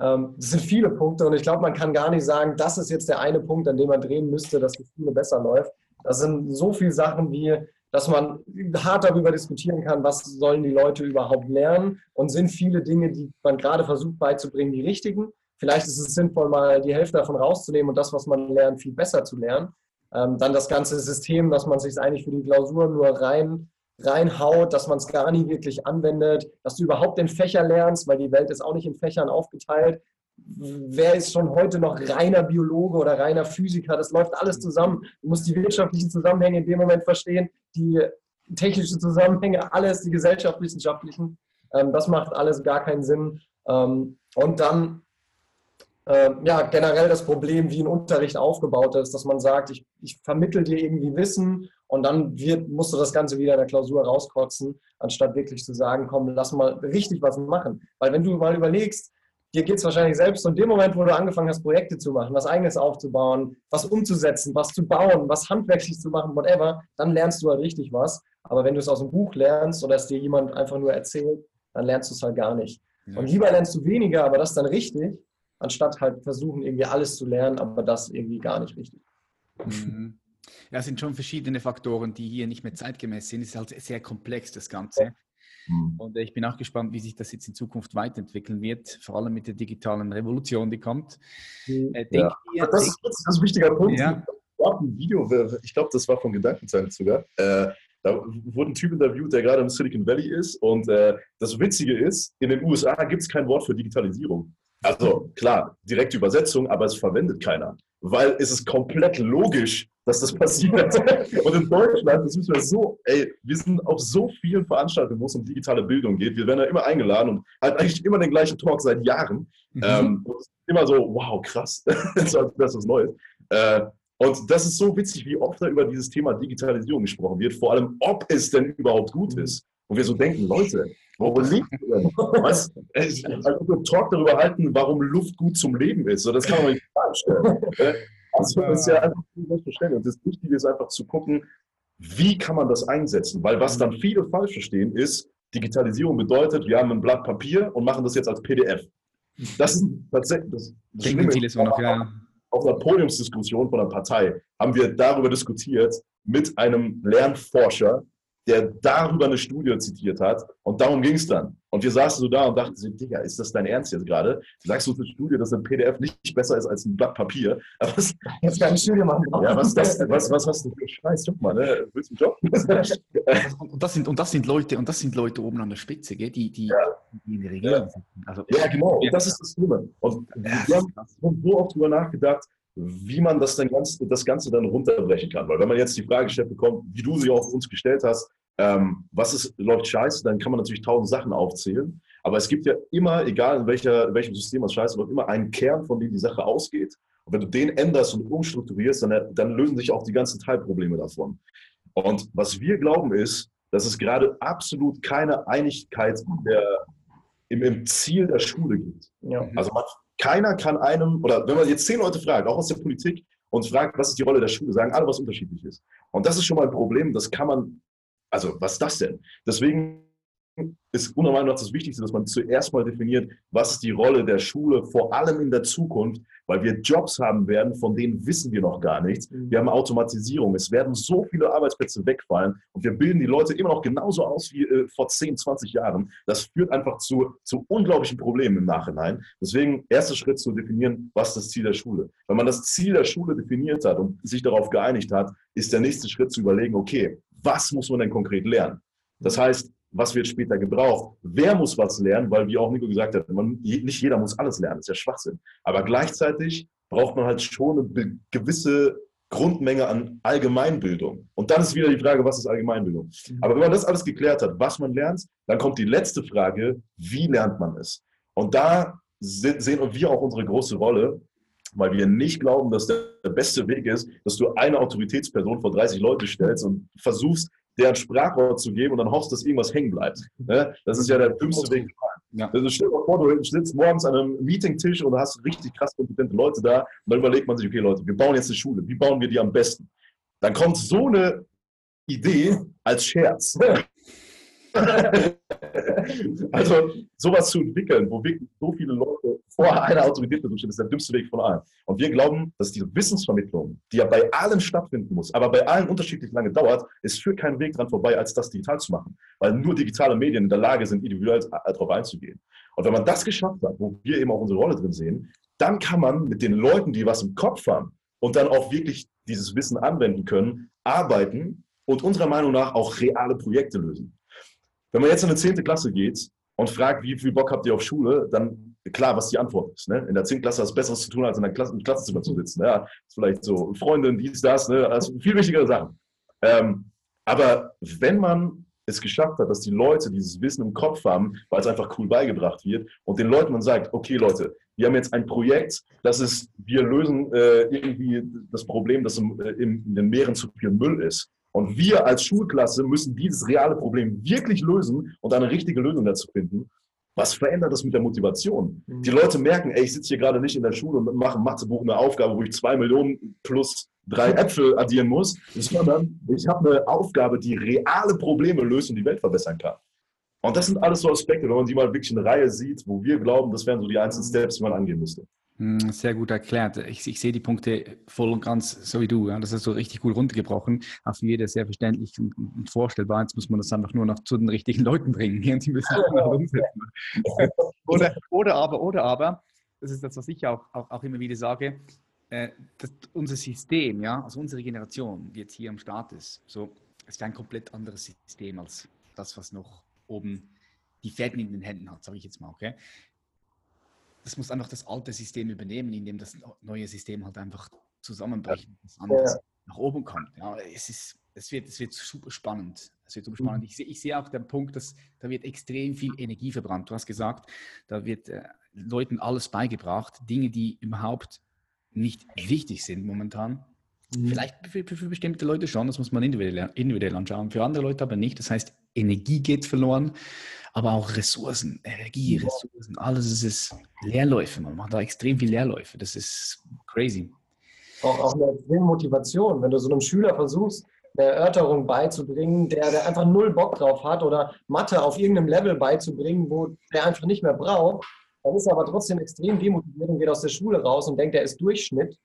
ähm, das sind viele Punkte und ich glaube, man kann gar nicht sagen, das ist jetzt der eine Punkt, an dem man drehen müsste, dass die Schule besser läuft. Das sind so viele Sachen wie, dass man hart darüber diskutieren kann, was sollen die Leute überhaupt lernen und sind viele Dinge, die man gerade versucht beizubringen, die richtigen. Vielleicht ist es sinnvoll, mal die Hälfte davon rauszunehmen und das, was man lernt, viel besser zu lernen. Ähm, dann das ganze System, dass man sich eigentlich für die Klausur nur rein reinhaut, dass man es gar nie wirklich anwendet, dass du überhaupt den Fächer lernst, weil die Welt ist auch nicht in Fächern aufgeteilt. Wer ist schon heute noch reiner Biologe oder reiner Physiker? Das läuft alles zusammen. Du musst die wirtschaftlichen Zusammenhänge in dem Moment verstehen, die technischen Zusammenhänge, alles, die gesellschaftswissenschaftlichen. Ähm, das macht alles gar keinen Sinn. Ähm, und dann äh, ja, generell das Problem, wie ein Unterricht aufgebaut ist, dass man sagt, ich, ich vermittel dir irgendwie Wissen und dann wird, musst du das Ganze wieder in der Klausur rauskotzen, anstatt wirklich zu sagen, komm, lass mal richtig was machen. Weil wenn du mal überlegst, dir geht es wahrscheinlich selbst und in dem Moment, wo du angefangen hast, Projekte zu machen, was eigenes aufzubauen, was umzusetzen, was zu bauen, was handwerklich zu machen, whatever, dann lernst du halt richtig was. Aber wenn du es aus dem Buch lernst oder es dir jemand einfach nur erzählt, dann lernst du es halt gar nicht. Und lieber lernst du weniger, aber das dann richtig, anstatt halt versuchen, irgendwie alles zu lernen, aber das irgendwie gar nicht richtig. Mhm. Ja, es sind schon verschiedene Faktoren, die hier nicht mehr zeitgemäß sind. Es ist halt sehr komplex, das Ganze. Mhm. Und ich bin auch gespannt, wie sich das jetzt in Zukunft weiterentwickeln wird, vor allem mit der digitalen Revolution, die kommt. Mhm. Äh, ja. ihr, das, ist, das, ist, ein wichtiger Punkt. Ja. Ein Video, ich glaube, das war von Gedankenzeit sogar. Äh, da wurde ein Typ interviewt, der gerade im Silicon Valley ist. Und äh, das Witzige ist, in den USA gibt es kein Wort für Digitalisierung. Also klar, direkte Übersetzung, aber es verwendet keiner. Weil es ist komplett logisch, dass das passiert. (laughs) Und in Deutschland, das müssen wir so, ey, wir sind auf so vielen Veranstaltungen, wo es um digitale Bildung geht. Wir werden da immer eingeladen und halt eigentlich immer den gleichen Talk seit Jahren. Mhm. Ähm, und immer so, wow, krass, (laughs) das ist was Neues. Äh, und das ist so witzig, wie oft da über dieses Thema Digitalisierung gesprochen wird, vor allem, ob es denn überhaupt gut mhm. ist. Und wir so denken, Leute, wo liegt denn? Was? Also Talk darüber halten, warum Luft gut zum Leben ist. So, das kann man nicht vorstellen. Also (laughs) das ist ja einfach selbstverständlich. Und das Wichtige ist einfach zu gucken, wie kann man das einsetzen? Weil was dann viele falsch verstehen, ist, Digitalisierung bedeutet, wir haben ein Blatt Papier und machen das jetzt als PDF. Das ist tatsächlich das, das. Ist, noch, ja. Auf einer Podiumsdiskussion von einer Partei haben wir darüber diskutiert mit einem Lernforscher, der darüber eine Studie zitiert hat. Und darum ging es dann. Und wir saßen so da und dachten, so, Digga, ist das dein Ernst jetzt gerade? Sagst du eine Studie, dass ein PDF nicht besser ist als ein Blatt Papier? (laughs) Aber was, jetzt keine Studie machen. Ja, was, das, was, was hast du für Scheiß? Guck mal, ne? Willst du einen Job? (laughs) und, das sind, und, das sind Leute, und das sind Leute oben an der Spitze, gell? Die, die, ja. die in der Regierung ja. sind. Also, ja, genau. Und das ist das Schlimme. Und wir haben so oft drüber nachgedacht, wie man das, dann ganz, das Ganze dann runterbrechen kann. Weil wenn man jetzt die Frage gestellt bekommt, wie du sie auch uns gestellt hast, ähm, was ist, läuft scheiße, dann kann man natürlich tausend Sachen aufzählen. Aber es gibt ja immer, egal in, welcher, in welchem System was scheiße läuft, immer einen Kern, von dem die Sache ausgeht. Und wenn du den änderst und umstrukturierst, dann, dann lösen sich auch die ganzen Teilprobleme davon. Und was wir glauben ist, dass es gerade absolut keine Einigkeit der, im, im, Ziel der Schule gibt. Ja. Also man, keiner kann einem, oder wenn man jetzt zehn Leute fragt, auch aus der Politik, und fragt, was ist die Rolle der Schule, sagen alle was unterschiedlich ist. Und das ist schon mal ein Problem, das kann man also, was ist das denn? Deswegen ist noch das Wichtigste, dass man zuerst mal definiert, was ist die Rolle der Schule, vor allem in der Zukunft, weil wir Jobs haben werden, von denen wissen wir noch gar nichts. Mhm. Wir haben Automatisierung, es werden so viele Arbeitsplätze wegfallen und wir bilden die Leute immer noch genauso aus wie äh, vor 10, 20 Jahren. Das führt einfach zu, zu unglaublichen Problemen im Nachhinein. Deswegen, erster Schritt zu definieren, was ist das Ziel der Schule. Wenn man das Ziel der Schule definiert hat und sich darauf geeinigt hat, ist der nächste Schritt zu überlegen, okay, was muss man denn konkret lernen? Das heißt, was wird später gebraucht? Wer muss was lernen? Weil, wie auch Nico gesagt hat, man, nicht jeder muss alles lernen, das ist ja Schwachsinn. Aber gleichzeitig braucht man halt schon eine gewisse Grundmenge an Allgemeinbildung. Und dann ist wieder die Frage, was ist Allgemeinbildung? Mhm. Aber wenn man das alles geklärt hat, was man lernt, dann kommt die letzte Frage, wie lernt man es? Und da sehen wir auch unsere große Rolle, weil wir nicht glauben, dass der beste Weg ist, dass du eine Autoritätsperson vor 30 Leute stellst und versuchst, deren Sprachwort zu geben und dann hoffst, dass irgendwas hängen bleibt. Ne? Das ist ja der dümmste Weg. Ja. Also stell dir vor, du sitzt morgens an einem Meetingtisch und hast richtig krass kompetente Leute da und dann überlegt man sich, okay Leute, wir bauen jetzt eine Schule, wie bauen wir die am besten? Dann kommt so eine Idee als Scherz. (laughs) also sowas zu entwickeln, wo wirklich so viele Leute vor einer Autorität stehen, ist der dümmste Weg von allen. Und wir glauben, dass diese Wissensvermittlung, die ja bei allen stattfinden muss, aber bei allen unterschiedlich lange dauert, es führt keinen Weg dran vorbei, als das digital zu machen. Weil nur digitale Medien in der Lage sind, individuell darauf einzugehen. Und wenn man das geschafft hat, wo wir eben auch unsere Rolle drin sehen, dann kann man mit den Leuten, die was im Kopf haben und dann auch wirklich dieses Wissen anwenden können, arbeiten und unserer Meinung nach auch reale Projekte lösen. Wenn man jetzt in eine 10. Klasse geht und fragt, wie viel Bock habt ihr auf Schule, dann klar, was die Antwort ist. Ne? In der 10. Klasse hast du Besseres zu tun, als in der Klasse, im Klassenzimmer zu sitzen. Ja, ist vielleicht so Freundin, dies, das, ne? also viel wichtigere Sachen. Ähm, aber wenn man es geschafft hat, dass die Leute dieses Wissen im Kopf haben, weil es einfach cool beigebracht wird und den Leuten man sagt, okay Leute, wir haben jetzt ein Projekt, das ist, wir lösen äh, irgendwie das Problem, dass im, äh, in den Meeren zu viel Müll ist. Und wir als Schulklasse müssen dieses reale Problem wirklich lösen und eine richtige Lösung dazu finden. Was verändert das mit der Motivation? Mhm. Die Leute merken, ey, ich sitze hier gerade nicht in der Schule und mache Mathebuch eine Aufgabe, wo ich zwei Millionen plus drei (laughs) Äpfel addieren muss, sondern ich habe eine Aufgabe, die reale Probleme löst und die Welt verbessern kann. Und das sind alles so Aspekte, wenn man die mal wirklich in Reihe sieht, wo wir glauben, das wären so die einzelnen Steps, die man angehen müsste. Hm, sehr gut erklärt. Ich, ich, sehe die Punkte voll und ganz so wie du. Ja. Das ist so richtig gut runtergebrochen. Auch für jeder sehr verständlich und, vorstellbar. Jetzt muss man das einfach nur noch zu den richtigen Leuten bringen. Die müssen auch umsetzen. (laughs) oder, oder aber, oder aber, das ist das, was ich auch, auch, auch immer wieder sage, äh, unser System, ja, also unsere Generation, die jetzt hier am Start ist, so, ist ein komplett anderes System als das, was noch oben die Fäden in den Händen hat, sage ich jetzt mal. Okay? Das muss einfach das alte System übernehmen, indem das neue System halt einfach zusammenbricht, das anderes ja. nach oben kommt. Ja, es, ist, es, wird, es wird super spannend. Es wird super spannend. Mhm. Ich, sehe, ich sehe auch den Punkt, dass da wird extrem viel Energie verbrannt. Du hast gesagt, da wird äh, Leuten alles beigebracht, Dinge, die überhaupt nicht wichtig sind momentan. Mhm. Vielleicht für, für, für, bestimmte Leute schon, das muss man individuell, individuell anschauen, für andere Leute aber nicht. Das heißt, Energie geht verloren aber auch Ressourcen, Energie, Ressourcen, alles ist Leerläufe. Man macht da extrem viel Leerläufe. Das ist crazy. Auch, auch eine extreme Motivation, wenn du so einem Schüler versuchst, eine Erörterung beizubringen, der, der einfach null Bock drauf hat oder Mathe auf irgendeinem Level beizubringen, wo der einfach nicht mehr braucht, dann ist er aber trotzdem extrem demotiviert und geht aus der Schule raus und denkt, er ist Durchschnitt,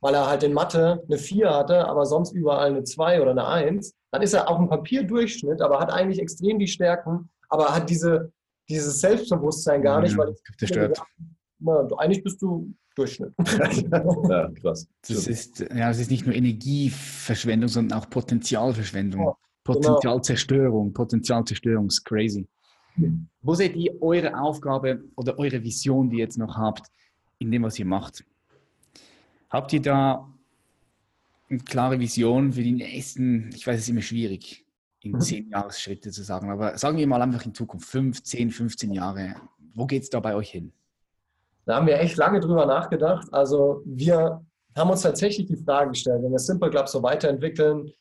weil er halt in Mathe eine 4 hatte, aber sonst überall eine 2 oder eine 1. Dann ist er auf dem Papier Durchschnitt, aber hat eigentlich extrem die Stärken, aber hat diese, dieses Selbstbewusstsein gar nicht, ja, weil ich gesagt, na, eigentlich bist du Durchschnitt. (laughs) ja, krass. Das ist, ja, es ist nicht nur Energieverschwendung, sondern auch Potenzialverschwendung. Ja, Potenzialzerstörung, genau. Potenzialzerstörung ist crazy. Mhm. Wo seht ihr eure Aufgabe oder eure Vision, die ihr jetzt noch habt, in dem, was ihr macht? Habt ihr da eine klare Vision für die nächsten, ich weiß, es ist immer schwierig, in mhm. zehn Jahresschritte zu sagen. Aber sagen wir mal einfach in Zukunft, fünf, zehn, 15 Jahre. Wo geht es da bei euch hin? Da haben wir echt lange drüber nachgedacht. Also wir haben uns tatsächlich die Frage gestellt, wenn wir Simple Club so weiterentwickeln,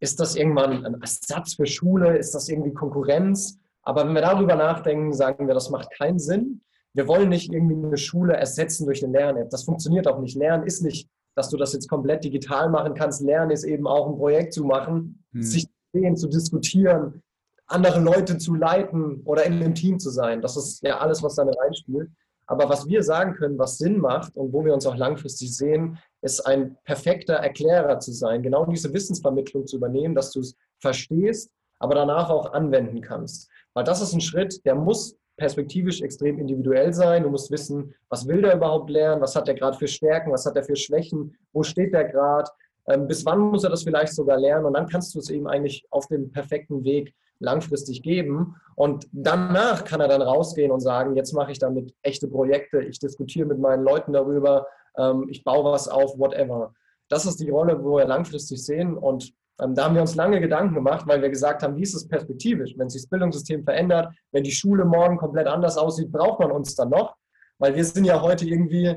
ist das irgendwann ein Ersatz für Schule? Ist das irgendwie Konkurrenz? Aber wenn wir darüber nachdenken, sagen wir, das macht keinen Sinn. Wir wollen nicht irgendwie eine Schule ersetzen durch eine Lern-App. Das funktioniert auch nicht. Lernen ist nicht, dass du das jetzt komplett digital machen kannst. Lernen ist eben auch ein Projekt zu machen, hm. sich Ideen zu diskutieren, andere Leute zu leiten oder in einem Team zu sein. Das ist ja alles, was da reinspielt. Aber was wir sagen können, was Sinn macht und wo wir uns auch langfristig sehen, ist ein perfekter Erklärer zu sein, genau diese Wissensvermittlung zu übernehmen, dass du es verstehst, aber danach auch anwenden kannst. Weil das ist ein Schritt, der muss perspektivisch extrem individuell sein. Du musst wissen, was will der überhaupt lernen, was hat der gerade für Stärken, was hat er für Schwächen, wo steht der gerade, ähm, bis wann muss er das vielleicht sogar lernen? Und dann kannst du es ihm eigentlich auf dem perfekten Weg langfristig geben. Und danach kann er dann rausgehen und sagen, jetzt mache ich damit echte Projekte, ich diskutiere mit meinen Leuten darüber, ähm, ich baue was auf, whatever. Das ist die Rolle, wo wir langfristig sehen. Und da haben wir uns lange Gedanken gemacht, weil wir gesagt haben, wie ist es perspektivisch? Wenn sich das Bildungssystem verändert, wenn die Schule morgen komplett anders aussieht, braucht man uns dann noch? Weil wir sind ja heute irgendwie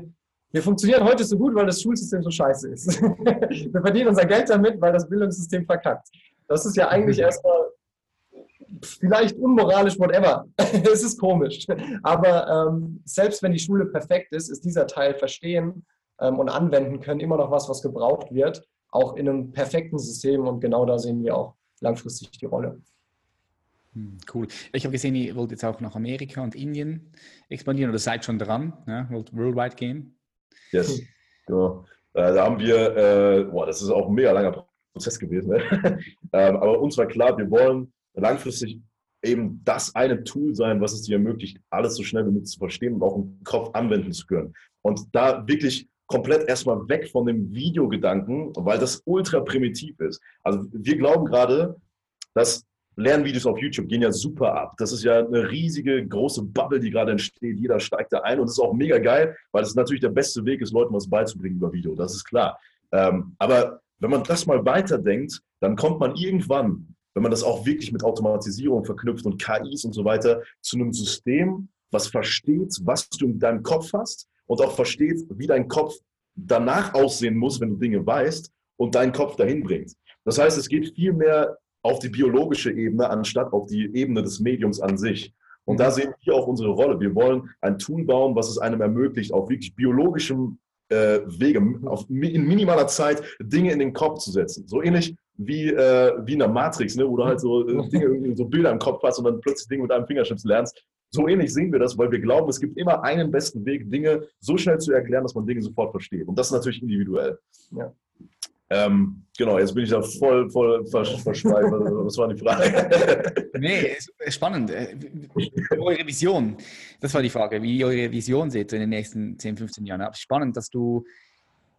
wir funktionieren heute so gut, weil das Schulsystem so scheiße ist. (laughs) wir verdienen unser Geld damit, weil das Bildungssystem verkackt. Das ist ja eigentlich mhm. erstmal vielleicht unmoralisch, whatever. (laughs) es ist komisch. Aber ähm, selbst wenn die Schule perfekt ist, ist dieser Teil verstehen ähm, und anwenden können immer noch was, was gebraucht wird, auch in einem perfekten System. Und genau da sehen wir auch langfristig die Rolle. Hm, cool. Ich habe gesehen, ihr wollt jetzt auch nach Amerika und Indien expandieren oder seid schon dran, ne? wollt worldwide gehen. Yes, genau. Da haben wir, äh, boah, das ist auch ein mega langer Prozess gewesen. Ne? (laughs) ähm, aber uns war klar, wir wollen langfristig eben das eine Tool sein, was es dir ermöglicht, alles so schnell wie möglich zu verstehen und auch im Kopf anwenden zu können. Und da wirklich komplett erstmal weg von dem Videogedanken, weil das ultra primitiv ist. Also wir glauben gerade, dass Lernvideos auf YouTube gehen ja super ab. Das ist ja eine riesige, große Bubble, die gerade entsteht. Jeder steigt da ein und das ist auch mega geil, weil es natürlich der beste Weg ist, Leuten was beizubringen über Video. Das ist klar. Ähm, aber wenn man das mal weiterdenkt, dann kommt man irgendwann, wenn man das auch wirklich mit Automatisierung verknüpft und KIs und so weiter, zu einem System, was versteht, was du in deinem Kopf hast und auch versteht, wie dein Kopf danach aussehen muss, wenn du Dinge weißt und deinen Kopf dahin bringt. Das heißt, es geht viel mehr auf die biologische Ebene anstatt auf die Ebene des Mediums an sich. Und da sehen wir auch unsere Rolle. Wir wollen ein Tool bauen, was es einem ermöglicht, auf wirklich biologischem äh, Wege, auf, in minimaler Zeit Dinge in den Kopf zu setzen. So ähnlich wie, äh, wie in der Matrix, ne, wo du halt so äh, Dinge, so Bilder im Kopf hast und dann plötzlich Dinge mit deinem Fingerschnips lernst. So ähnlich sehen wir das, weil wir glauben, es gibt immer einen besten Weg, Dinge so schnell zu erklären, dass man Dinge sofort versteht. Und das ist natürlich individuell. Ja. Ähm, genau, jetzt bin ich da voll, voll verschweift. Was war die Frage? (laughs) nee, spannend. Äh, eure Vision, das war die Frage, wie ihr eure Vision seht in den nächsten 10, 15 Jahren. Spannend, dass du,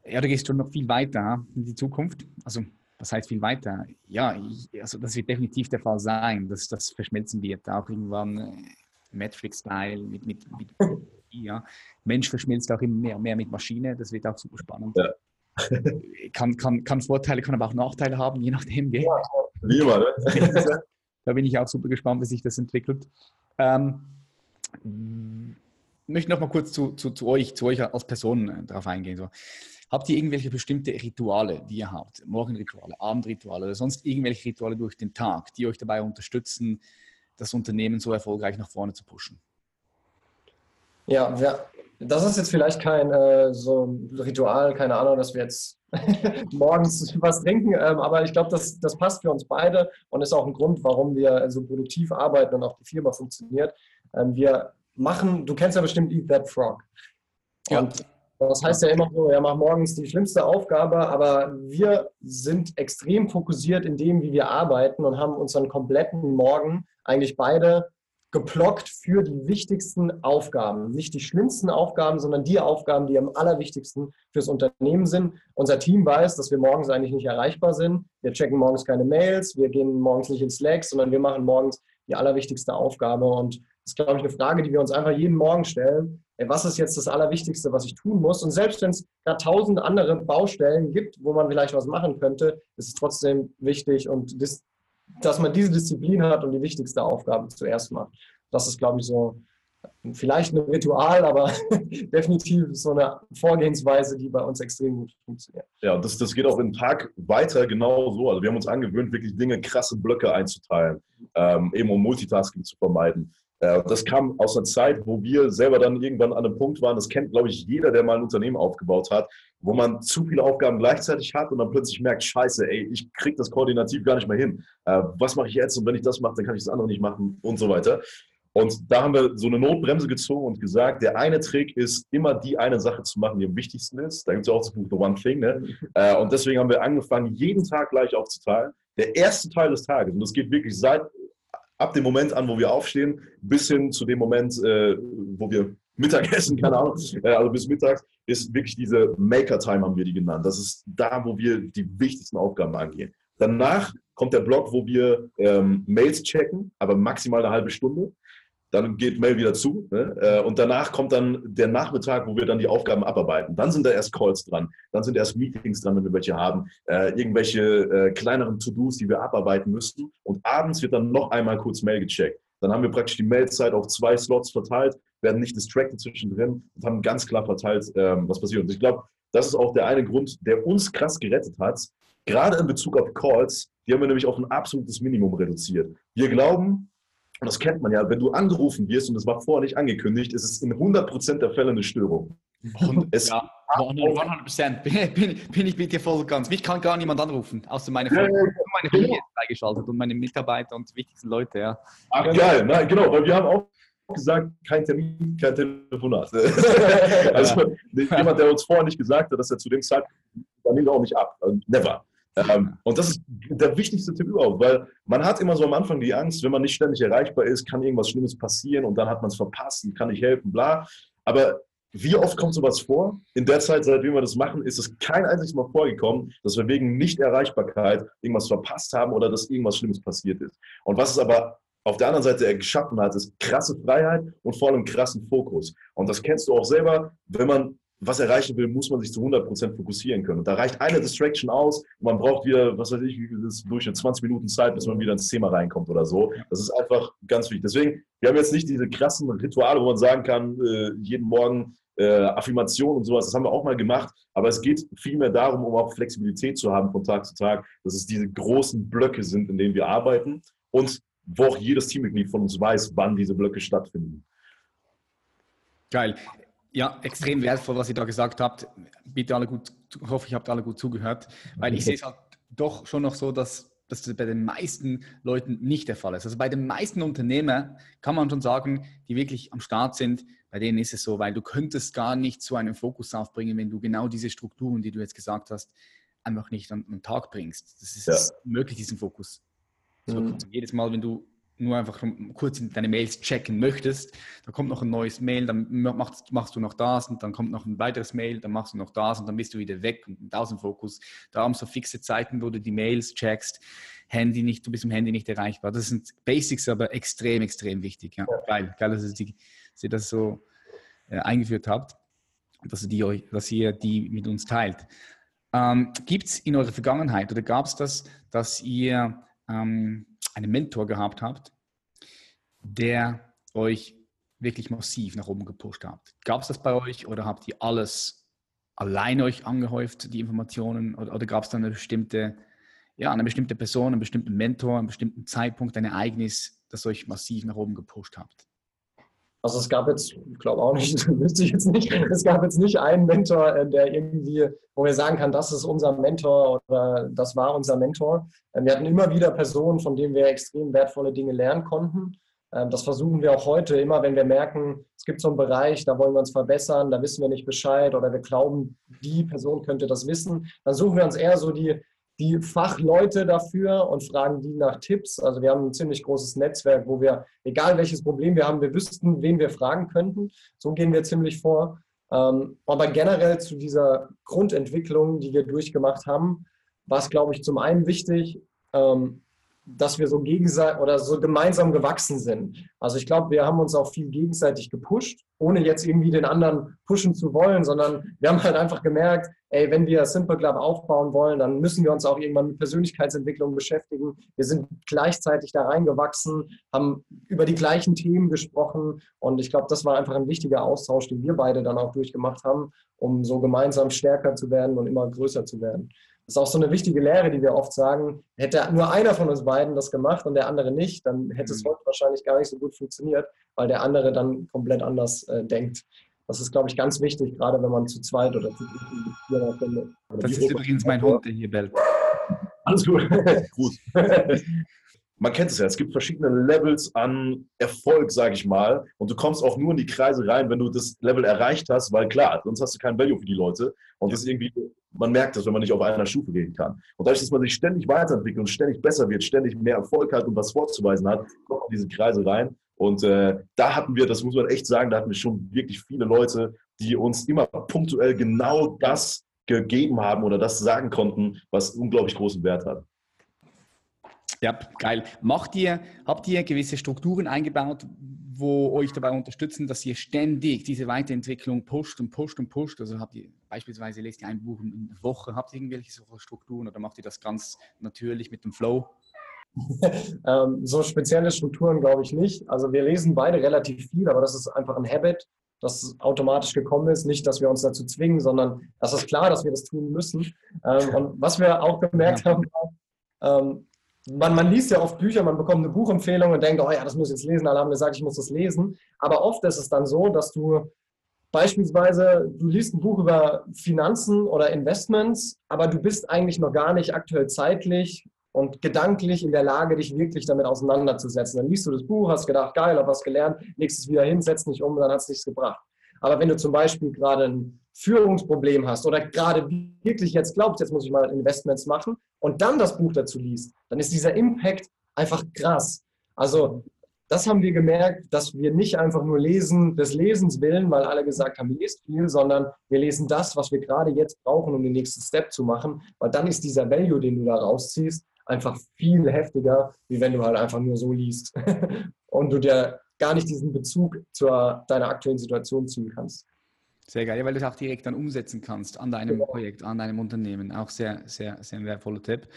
ja, du gehst schon noch viel weiter in die Zukunft. Also, was heißt viel weiter? Ja, ich, also das wird definitiv der Fall sein, dass das verschmelzen wird. Auch irgendwann Netflix-Style mit, mit, mit ja. Mensch verschmilzt auch immer mehr, mehr mit Maschine. Das wird auch super spannend. Ja kann, kann, kann Vorteile, kann aber auch Nachteile haben, je nachdem. Gell? Ja, wie immer, ne? (laughs) da bin ich auch super gespannt, wie sich das entwickelt. Ähm, möchte noch mal kurz zu, zu, zu, euch, zu euch als Person äh, darauf eingehen. So. Habt ihr irgendwelche bestimmte Rituale, die ihr habt? Morgenrituale, Abendrituale oder sonst irgendwelche Rituale durch den Tag, die euch dabei unterstützen, das Unternehmen so erfolgreich nach vorne zu pushen? Ja, wir, das ist jetzt vielleicht kein äh, so ein Ritual, keine Ahnung, dass wir jetzt (laughs) morgens was trinken, ähm, aber ich glaube, das, das passt für uns beide und ist auch ein Grund, warum wir so produktiv arbeiten und auch die Firma funktioniert. Ähm, wir machen, du kennst ja bestimmt Eat That Frog. Ja. Das heißt ja immer so, ja, mach morgens die schlimmste Aufgabe, aber wir sind extrem fokussiert in dem, wie wir arbeiten und haben unseren kompletten Morgen eigentlich beide geblockt für die wichtigsten Aufgaben. Nicht die schlimmsten Aufgaben, sondern die Aufgaben, die am allerwichtigsten fürs Unternehmen sind. Unser Team weiß, dass wir morgens eigentlich nicht erreichbar sind. Wir checken morgens keine Mails, wir gehen morgens nicht ins Slack, sondern wir machen morgens die allerwichtigste Aufgabe. Und das ist, glaube ich, eine Frage, die wir uns einfach jeden Morgen stellen. Was ist jetzt das Allerwichtigste, was ich tun muss? Und selbst wenn es da tausend andere Baustellen gibt, wo man vielleicht was machen könnte, ist es trotzdem wichtig und das, dass man diese Disziplin hat und die wichtigste Aufgabe zuerst macht. Das ist, glaube ich, so vielleicht ein Ritual, aber (laughs) definitiv so eine Vorgehensweise, die bei uns extrem gut funktioniert. Ja, das, das geht auch im Tag weiter genau so. Also wir haben uns angewöhnt, wirklich Dinge, krasse Blöcke einzuteilen, ähm, eben um Multitasking zu vermeiden. Äh, das kam aus einer Zeit, wo wir selber dann irgendwann an einem Punkt waren, das kennt, glaube ich, jeder, der mal ein Unternehmen aufgebaut hat, wo man zu viele Aufgaben gleichzeitig hat und dann plötzlich merkt, scheiße, ey, ich kriege das koordinativ gar nicht mehr hin. Äh, was mache ich jetzt? Und wenn ich das mache, dann kann ich das andere nicht machen und so weiter. Und da haben wir so eine Notbremse gezogen und gesagt, der eine Trick ist, immer die eine Sache zu machen, die am wichtigsten ist. Da gibt es ja auch das Buch The One Thing. Ne? (laughs) Äh, und deswegen haben wir angefangen, jeden Tag gleich aufzuteilen. Der erste Teil des Tages, und das geht wirklich seit ab dem Moment an, wo wir aufstehen, bis hin zu dem Moment, äh, wo wir (laughs) Mittag essen, keine Ahnung, äh, also bis mittags, ist wirklich diese Maker-Time, haben wir die genannt. Das ist da, wo wir die wichtigsten Aufgaben angehen. Danach kommt der Block, wo wir ähm, Mails checken, aber maximal eine halbe Stunde. Dann geht Mail wieder zu. Ne? Äh, und danach kommt dann der Nachmittag, wo wir dann die Aufgaben abarbeiten. Dann sind da erst Calls dran. Dann sind erst Meetings dran, wenn wir welche haben. Äh, irgendwelche äh, kleineren To-Dos, die wir abarbeiten müssten. Und abends wird dann noch einmal kurz Mail gecheckt. Dann haben wir praktisch die Mailzeit auf zwei Slots verteilt, werden nicht distracted zwischendrin und haben ganz klar verteilt, ähm, was passiert. Und ich glaube, das ist auch der eine Grund, der uns krass gerettet hat. Gerade in Bezug auf Calls, die haben wir nämlich auf ein absolutes Minimum reduziert. Wir glauben, Und das kennt man ja, wenn du angerufen wirst und es war vorher nicht angekündigt, ist es in 100% der Fälle eine Störung. Und es ja, 100%. Bin, bin, bin, ich mit dir voll ganz. Mich kann gar niemand anrufen, außer meine Familie. Ja, ja, meine Familie ist freigeschaltet und meine Mitarbeiter und wichtigsten Leute, ja. Ach, geil, na, genau, weil wir haben auch gesagt, kein Termin, kein Telefonat. (laughs) also jemand, der uns vorher nicht gesagt hat, dass er zu dem Zeitpunkt, dann nimmt er auch nicht ab. Never. Ähm, und das ist der wichtigste Tipp überhaupt, weil man hat immer so am Anfang die Angst, wenn man nicht ständig erreichbar ist, kann irgendwas Schlimmes passieren und dann hat man es verpasst und kann nicht helfen, bla. Aber wie oft kommt sowas vor? In der Zeit, seitdem wir das machen, ist es kein einziges Mal vorgekommen, dass wir wegen Nicht-Erreichbarkeit irgendwas verpasst haben oder dass irgendwas Schlimmes passiert ist. Und was es aber auf der anderen Seite geschaffen hat, ist krasse Freiheit und vor allem krassen Fokus. Und das kennst du auch selber, wenn man was erreichen will, muss man sich zu 100% fokussieren können. Und da reicht eine Distraction aus und man braucht wieder, was weiß ich, das durch 20 Minuten Zeit, bis man wieder ins Thema reinkommt oder so. Das ist einfach ganz wichtig. Deswegen, wir haben jetzt nicht diese krassen Rituale, wo man sagen kann, äh, jeden Morgen äh, Affirmation und sowas, das haben wir auch mal gemacht, aber es geht vielmehr darum, um auch Flexibilität zu haben von Tag zu Tag, dass es diese großen Blöcke sind, in denen wir arbeiten und wo auch jedes Teammitglied von uns weiß, wann diese Blöcke stattfinden. Geil. Ja, extrem wertvoll, was ihr da gesagt habt. Bitte alle gut, hoffe, ich habt alle gut zugehört, weil ich sehe es halt doch schon noch so, dass dass das bei den meisten Leuten nicht der Fall ist. Also bei den meisten Unternehmern kann man schon sagen, die wirklich am Start sind, bei denen ist es so, weil du könntest gar nicht so einen Fokus aufbringen, wenn du genau diese Strukturen, die du jetzt gesagt hast, einfach nicht an den Tag bringst. Das ist ja. möglich, diesen Fokus. So, mhm. Jedes Mal, wenn du nur einfach kurz in deine Mails checken möchtest, dann kommt noch ein neues Mail, dann machst, machst, du noch das und dann kommt noch ein weiteres Mail, dann machst du noch das und dann bist du wieder weg und da im Fokus. Darum so fixe Zeiten, wo du die Mails checkst, Handy nicht, du bist im Handy nicht erreichbar. Das sind Basics, aber extrem, extrem wichtig. Ja. Geil, geil, dass ihr, dass ihr das so äh, eingeführt habt und dass ihr, die, dass ihr die mit uns teilt. Ähm, Gibt es in eurer Vergangenheit oder gab es das, dass ihr ähm, einen Mentor gehabt habt, der euch wirklich massiv nach oben gepusht hat. Gab es das bei euch oder habt ihr alles allein euch angehäuft, die Informationen, oder, oder gab es dann eine bestimmte, ja, eine bestimmte Person, einen bestimmten Mentor, einen bestimmten Zeitpunkt, ein Ereignis, das euch massiv nach oben gepusht habt? Also es gab jetzt, ich glaube auch nicht, (laughs) wüsste ich jetzt nicht, es gab jetzt nicht einen Mentor, äh, der irgendwie, wo wir sagen kann, das ist unser Mentor oder das war unser Mentor. Äh, wir hatten immer wieder Personen, von denen wir extrem wertvolle Dinge lernen konnten. Ähm, das versuchen wir auch heute immer, wenn wir merken, es gibt so einen Bereich, da wollen wir uns verbessern, da wissen wir nicht Bescheid oder wir glauben, die Person könnte das wissen. Dann suchen wir uns eher so die die Fachleute dafür und fragen die nach Tipps. Also wir haben ein ziemlich großes Netzwerk, wo wir, egal welches Problem wir haben, wir wüssten, wen wir fragen könnten. So gehen wir ziemlich vor. Ähm, aber generell zu dieser Grundentwicklung, die wir durchgemacht haben, war es, glaube ich, zum einen wichtig, ähm, dass wir so gegenseitig oder so gemeinsam gewachsen sind. Also ich glaube, wir haben uns auch viel gegenseitig gepusht, ohne jetzt irgendwie den anderen pushen zu wollen, sondern wir haben halt einfach gemerkt, ey, wenn wir Simple Club aufbauen wollen, dann müssen wir uns auch irgendwann mit Persönlichkeitsentwicklung beschäftigen. Wir sind gleichzeitig da reingewachsen, haben über die gleichen Themen gesprochen und ich glaube, das war einfach ein wichtiger Austausch, den wir beide dann auch durchgemacht haben, um so gemeinsam stärker zu werden und immer größer zu werden. Das ist auch so eine wichtige Lehre, die wir oft sagen. Hätte nur einer von uns beiden das gemacht und der andere nicht, dann hätte es mhm. heute wahrscheinlich gar nicht so gut funktioniert, weil der andere dann komplett anders äh, denkt. Das ist, glaube ich, ganz wichtig, gerade wenn man zu zweit oder zu dritt findet. Das ist übrigens mein Hund, der hier bellt. Alles gut. gut. (laughs) man kennt es ja, es gibt verschiedene Levels an Erfolg, sage ich mal. Und du kommst auch nur in die Kreise rein, wenn du das Level erreicht hast, weil klar, sonst hast du kein Value für die Leute. Und das irgendwie, man merkt das, wenn man nicht auf einer Stufe gehen kann. Und dadurch, dass man sich ständig weiterentwickelt und ständig besser wird, ständig mehr Erfolg hat und was vorzuweisen hat, kommt man in diese Kreise rein. Und äh, da hatten wir, das muss man echt sagen, da hatten wir schon wirklich viele Leute, die uns immer punktuell genau das gegeben haben oder das sagen konnten, was unglaublich großen Wert hat. Ja, geil. Macht ihr, habt ihr gewisse Strukturen eingebaut, wo euch dabei unterstützen, dass ihr ständig diese Weiterentwicklung pusht und pusht und pusht? Also habt ihr beispielsweise lest ihr ein Buch in der Woche, habt ihr irgendwelche Strukturen oder macht ihr das ganz natürlich mit dem Flow? (laughs) ähm, so spezielle Strukturen glaube ich nicht. Also wir lesen beide relativ viel, aber das ist einfach ein Habit, das automatisch gekommen ist. Nicht, dass wir uns dazu zwingen, sondern das ist klar, dass wir das tun müssen. Ähm, (laughs) und was wir auch gemerkt haben, ähm, man, man liest ja oft Bücher, man bekommt eine Buchempfehlung und denkt, oh ja, das muss ich jetzt lesen, alle haben gesagt, ich muss das lesen. Aber oft ist es dann so, dass du beispielsweise, du liest ein Buch über Finanzen oder Investments, aber du bist eigentlich noch gar nicht aktuell zeitlich und gedanklich in der Lage, dich wirklich damit auseinanderzusetzen. Dann liest du das Buch, hast gedacht, geil, hab was gelernt, legst es wieder hin, setzt nicht um, dann hat es nichts gebracht. Aber wenn du zum Beispiel gerade ein Führungsproblem hast oder gerade wirklich jetzt glaubst, jetzt muss ich mal Investments machen und dann das Buch dazu liest, dann ist dieser Impact einfach krass. Also das haben wir gemerkt, dass wir nicht einfach nur lesen des Lesens willen, weil alle gesagt haben, lest viel, sondern wir lesen das, was wir gerade jetzt brauchen, um den nächsten Step zu machen, weil dann ist dieser Value, den du da rausziehst, einfach viel heftiger, wie wenn du halt einfach nur so liest (laughs) und du dir gar nicht diesen Bezug zu deiner aktuellen Situation ziehen kannst. Sehr geil, weil du es auch direkt dann umsetzen kannst an deinem genau. Projekt, an deinem Unternehmen. Auch sehr, sehr, sehr wertvoller Tipp.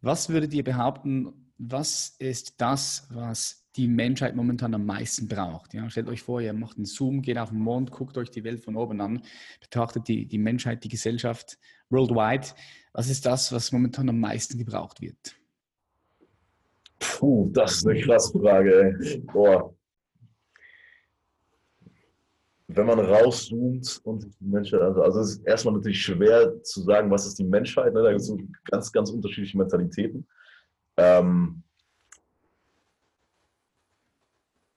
Was würdet ihr behaupten, was ist das, was die Menschheit momentan am meisten braucht? Ja, stellt euch vor, ihr macht einen Zoom, geht auf den Mond, guckt euch die Welt von oben an, betrachtet die, die Menschheit, die Gesellschaft worldwide. Was ist das, was momentan am meisten gebraucht wird? Puh, das ist eine krasse Frage. Ey. Boah. Wenn man rauszoomt und die Menschheit, also, also es ist erstmal natürlich schwer zu sagen, was ist die Menschheit. Ne? Da gibt es so ganz, ganz unterschiedliche Mentalitäten. Ähm,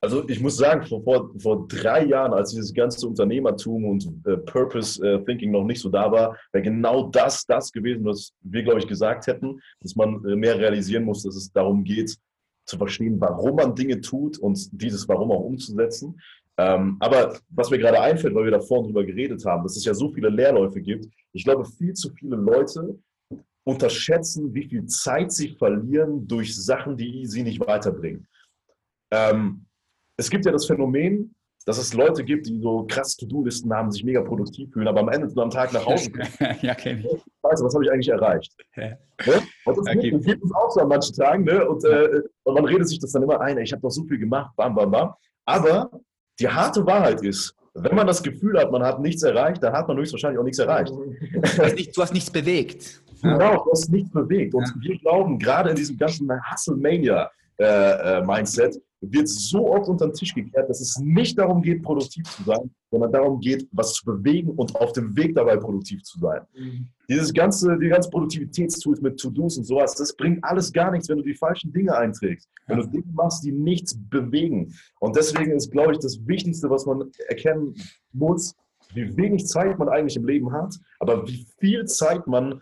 also ich muss sagen, vor, vor, drei Jahren, als dieses ganze Unternehmertum und äh, Purpose äh, Thinking noch nicht so da war, wäre genau das das gewesen, was wir, glaube ich, gesagt hätten, dass man äh, mehr realisieren muss, dass es darum geht, zu verstehen, warum man Dinge tut und dieses Warum auch umzusetzen. Ähm, aber was mir gerade einfällt, weil wir da vorhin drüber geredet haben, dass es ja so viele Lehrläufe gibt, ich glaube, viel zu viele Leute unterschätzen, wie viel Zeit sie verlieren durch Sachen, die sie nicht weiterbringen. Ähm, es gibt ja das Phänomen, dass es Leute gibt, die so krass To-Do-Listen haben, sich mega produktiv fühlen, aber am Ende am Tag nach Hause kommen. (laughs) ja, kenne ich. Du, was habe ich eigentlich erreicht? Ja. Ne? Und das okay. gibt es auch so an manchen Tagen. Ne? Und, äh, und man redet sich das dann immer ein, ich habe doch so viel gemacht, bam, bam, bam. Aber die harte Wahrheit ist, wenn man das Gefühl hat, man hat nichts erreicht, dann hat man höchstwahrscheinlich auch nichts erreicht. Du hast, nicht, du hast nichts bewegt. Genau, du hast nichts bewegt. Und ja. wir glauben, gerade in diesem ganzen Hustle-Mania-Mindset, äh, äh wird so oft unter den Tisch gekehrt, dass es nicht darum geht, produktiv zu sein, sondern darum geht, was zu bewegen und auf dem Weg dabei produktiv zu sein. Mhm. Dieses ganze, die ganzen Produktivitätstools mit To-Dos und sowas, das bringt alles gar nichts, wenn du die falschen Dinge einträgst. Wenn du Dinge machst, die nichts bewegen. Und deswegen ist, glaube ich, das Wichtigste, was man erkennen muss, wie wenig Zeit man eigentlich im Leben hat, aber wie viel Zeit man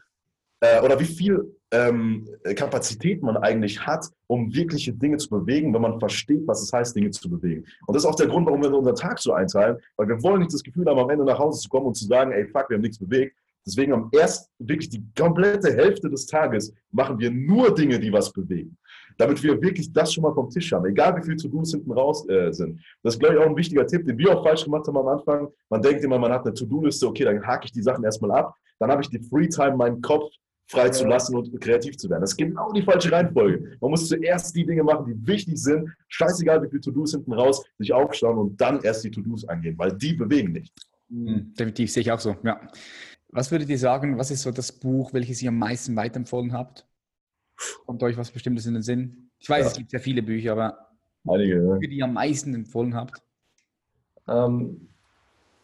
äh, oder wie viel ähm, Kapazität man eigentlich hat, um wirkliche Dinge zu bewegen, wenn man versteht, was es heißt, Dinge zu bewegen. Und das ist auch der Grund, warum wir unseren Tag so einteilen, weil wir wollen nicht das Gefühl haben, am Ende nach Hause zu kommen und zu sagen, ey, fuck, wir haben nichts bewegt. Deswegen am erst wirklich die komplette Hälfte des Tages machen wir nur Dinge, die was bewegen. Damit wir wirklich das schon mal vom Tisch haben, egal wie viel To-Dos hinten raus äh, sind. Das ist, glaube ich, auch ein wichtiger Tipp, den wir auch falsch gemacht haben am Anfang. Man denkt immer, man hat eine To-Do-Liste, okay, dann hake ich die Sachen erstmal ab. Dann habe ich die Free-Time, meinen Kopf freizulassen und kreativ zu werden. Das ist genau die falsche Reihenfolge. Man muss zuerst die Dinge machen, die wichtig sind. Scheißegal, wie viele To-Dos hinten raus, sich aufschauen und dann erst die To-Dos angehen, weil die bewegen nicht. Mhm, definitiv, sehe ich auch so, ja. Was würdet ihr sagen, was ist so das Buch, welches ihr am meisten weiterempfohlen habt? Kommt euch was Bestimmtes in den Sinn? Ich weiß, ja. es gibt ja viele Bücher, aber Einige, ja. die ihr am meisten empfohlen habt? Ähm,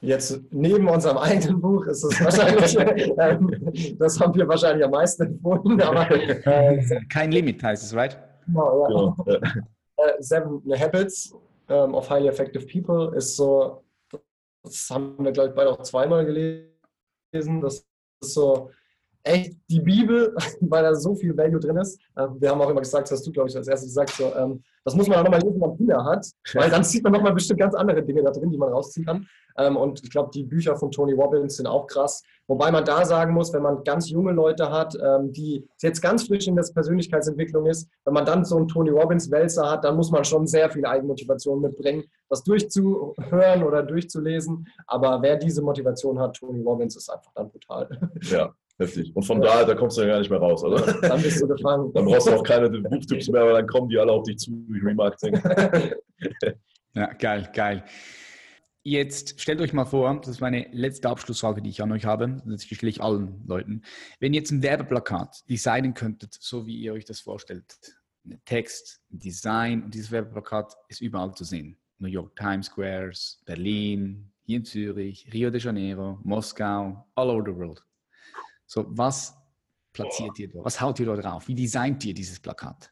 Jetzt neben unserem eigenen Buch ist es wahrscheinlich, (laughs) äh, das haben wir wahrscheinlich am meisten empfohlen. Aber, äh, Kein Limit heißt es, right? Genau, ja. ja. Äh, Seven Habits um, of Highly Effective People ist so, das haben wir, glaube ich, beide auch zweimal gelesen. Das ist so echt die Bibel, (laughs) weil da so viel Value drin ist. Ähm, wir haben auch immer gesagt, das hast du, glaube ich, als erstes gesagt, so, ähm, das muss man auch nochmal lesen, wenn man Kinder hat, weil dann sieht man nochmal bestimmt ganz andere Dinge da drin, die man rausziehen kann. Ähm, und ich glaube, die Bücher von Tony Robbins sind auch krass. Wobei man da sagen muss, wenn man ganz junge Leute hat, die jetzt ganz frisch in der Persönlichkeitsentwicklung ist, wenn man dann so einen Tony Robbins Wälzer hat, dann muss man schon sehr viel Eigenmotivation mitbringen, das durchzuhören oder durchzulesen. Aber wer diese Motivation hat, Tony Robbins ist einfach dann brutal. Ja. Heftig. Und von ja. da, da kommst du ja gar nicht mehr raus, oder? (laughs) Dann bist du gefangen. Dann brauchst du auch keine Buchtipps mehr, weil dann kommen die alle auf dich zu durch Remarketing. (laughs) ja, geil, geil. Jetzt stellt euch mal vor, das ist meine letzte Abschlussfrage, die ich an euch habe. Das stelle ich allen Leuten. Wenn ihr jetzt ein Werbeplakat designen könntet, so wie ihr euch das vorstellt, Text, Design und dieses Werbeplakat ist überall zu sehen. New York Times Squares, Berlin, hier in Zürich, Rio de Janeiro, Moskau, all over the world. So, was platziert ihr da? Was haut ihr da drauf? Wie designt ihr dieses Plakat?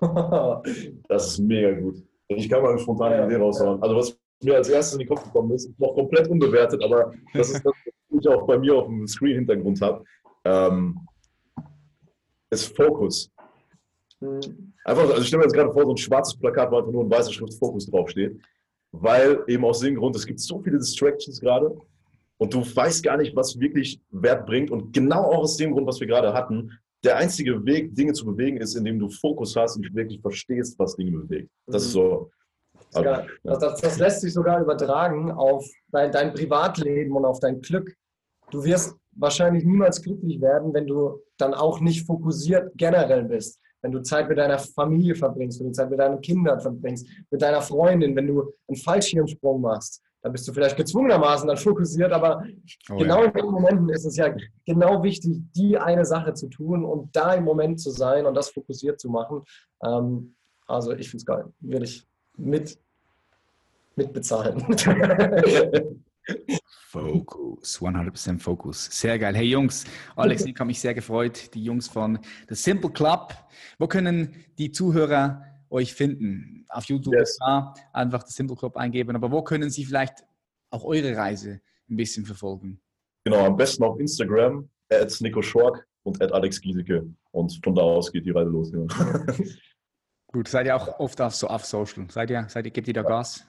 (laughs) das ist mega gut. Ich kann mal eine spontane Idee raushauen. Also was mir als erstes in den Kopf gekommen ist, ist noch komplett unbewertet, aber das ist das, was ich auch bei mir auf dem Screen-Hintergrund habe, ähm, ist Fokus. Einfach, also ich stelle mir jetzt gerade vor, so ein schwarzes Plakat, wo einfach nur ein weißer Schrift Fokus draufsteht. Weil eben aus dem Grund, es gibt so viele Distractions gerade und du weißt gar nicht, was wirklich Wert bringt. Und genau auch aus dem Grund, was wir gerade hatten, der einzige Weg, Dinge zu bewegen, ist, indem du Fokus hast und wirklich verstehst, was Dinge bewegt. Das ist so. Also, das, das, das, lässt sich sogar übertragen auf dein, dein Privatleben und auf dein Glück. Du wirst wahrscheinlich niemals glücklich werden, wenn du dann auch nicht fokussiert generell bist. Wenn du Zeit mit deiner Familie verbringst, wenn du Zeit mit deinen Kindern verbringst, mit deiner Freundin, wenn du einen Fallschirmsprung machst, dann bist du vielleicht gezwungenermaßen dann fokussiert, aber oh, genau ja. in den Momenten ist es ja genau wichtig, die eine Sache zu tun und da im Moment zu sein und das fokussiert zu machen. Ähm, also ich finde es geil. Würde ich mit mitbezahlen. (laughs) Focus, 100% Focus. Sehr geil. Hey Jungs, Alex, (laughs) ich habe mich sehr gefreut. Die Jungs von The Simple Club. Wo können die Zuhörer euch finden? Auf YouTube yes. da einfach The Simple Club eingeben. Aber wo können sie vielleicht auch eure Reise ein bisschen verfolgen? Genau, am besten auf Instagram, at Nico Schork und at Alex Giesecke. Und von da aus geht die Reise los. Ja. (laughs) Gut, seid ihr auch oft auf, so auf Social? Seid ihr, seid ihr, gebt ihr da Gas?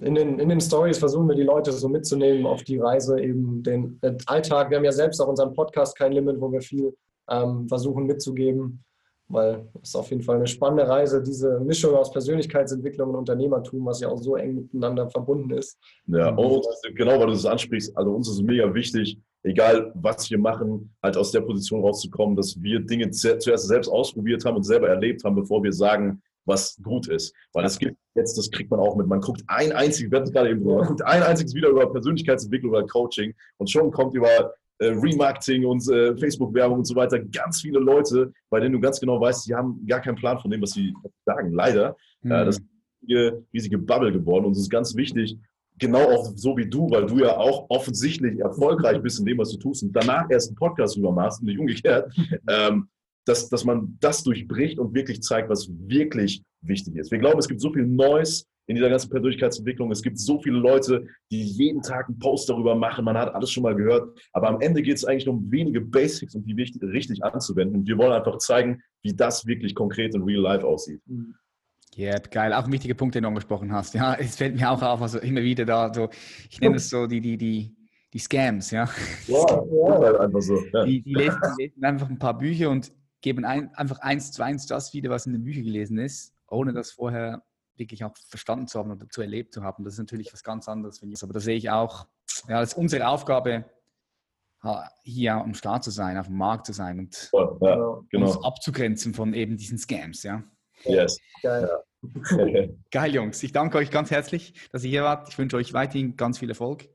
in den, in den Stories versuchen wir die Leute so mitzunehmen auf die Reise, eben den, den Alltag. Wir haben ja selbst auch unseren Podcast kein Limit, wo wir viel ähm, versuchen mitzugeben, weil es ist auf jeden Fall eine spannende Reise, diese Mischung aus Persönlichkeitsentwicklung und Unternehmertum, was ja auch so eng miteinander verbunden ist. Ja, und genau, weil du das ansprichst, also uns ist mega wichtig, egal was wir machen, halt aus der Position rauszukommen, dass wir Dinge zuerst selbst ausprobiert haben und selber erlebt haben, bevor wir sagen, was gut ist. Weil es gibt jetzt, das kriegt man auch mit, man guckt ein einziges, wir gerade eben man guckt ein einziges Video über Persönlichkeitsentwicklung oder Coaching und schon kommt über äh, Remarketing und äh, Facebook-Werbung und so weiter ganz viele Leute, bei denen du ganz genau weißt, die haben gar keinen Plan von dem, was sie sagen. Leider. Mhm. Äh, das ist eine riesige Bubble geworden und es ist ganz wichtig, genau auch so wie du, weil du ja auch offensichtlich erfolgreich bist in dem, was du tust und danach erst einen Podcast drüber machst und nicht umgekehrt, (laughs) ähm, dass, dass man das durchbricht und wirklich zeigt, was wirklich wichtig ist. Wir glauben, es gibt so viel Neues in dieser ganzen Persönlichkeitsentwicklung. Es gibt so viele Leute, die jeden Tag einen Post darüber machen. Man hat alles schon mal gehört. Aber am Ende geht es eigentlich um wenige Basics und die wichtig, richtig anzuwenden. Und wir wollen einfach zeigen, wie das wirklich konkret in Real Life aussieht. Ja, yep, geil. Auch ein wichtiger Punkt, den du angesprochen hast. Ja, (laughs) es fällt mir auch auf, also immer wieder da, so, ich nenne es so die, die, die, die Scams, ja. Ja, ja. Halt einfach so. Ja. Die, die, lesen, die lesen einfach ein paar Bücher und geben ein, einfach eins zu eins das wieder, was in den Büchern gelesen ist, ohne das vorher wirklich auch verstanden zu haben oder zu erlebt zu haben. Das ist natürlich was ganz anderes. Aber da sehe ich auch, ja, das ist unsere Aufgabe, hier am Start zu sein, auf dem Markt zu sein und ja, genau. uns abzugrenzen von eben diesen Scams, ja. Yes. Geil. (laughs) (laughs) Geil, Jungs. Ich danke euch ganz herzlich, dass ihr hier wart. Ich wünsche euch weiterhin ganz viel Erfolg.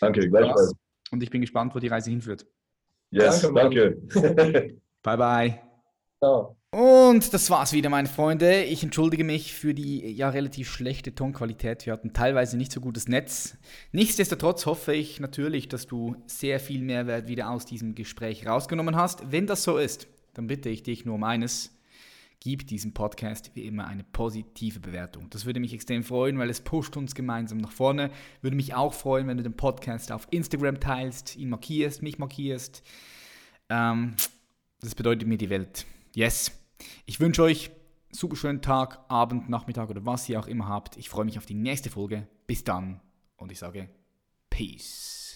Danke, gleichfalls. Und ich bin gespannt, wo die Reise hinführt. Yes, danke. danke. (laughs) bye, bye. Ciao. Und das war's wieder, meine Freunde. Ich entschuldige mich für die ja relativ schlechte Tonqualität. Wir hatten teilweise nicht so gutes Netz. Nichtsdestotrotz hoffe ich natürlich, dass du sehr viel Mehrwert wieder aus diesem Gespräch rausgenommen hast. Wenn das so ist, dann bitte ich dich nur um eines. Gib diesem Podcast wie immer eine positive Bewertung. Das würde mich extrem freuen, weil es pusht uns gemeinsam nach vorne. Würde mich auch freuen, wenn du den Podcast auf Instagram teilst, ihn markierst, mich markierst. Ähm, das bedeutet mir die Welt. Yes. Ich wünsche euch super schönen Tag, Abend, Nachmittag oder was ihr auch immer habt. Ich freue mich auf die nächste Folge. Bis dann und ich sage Peace.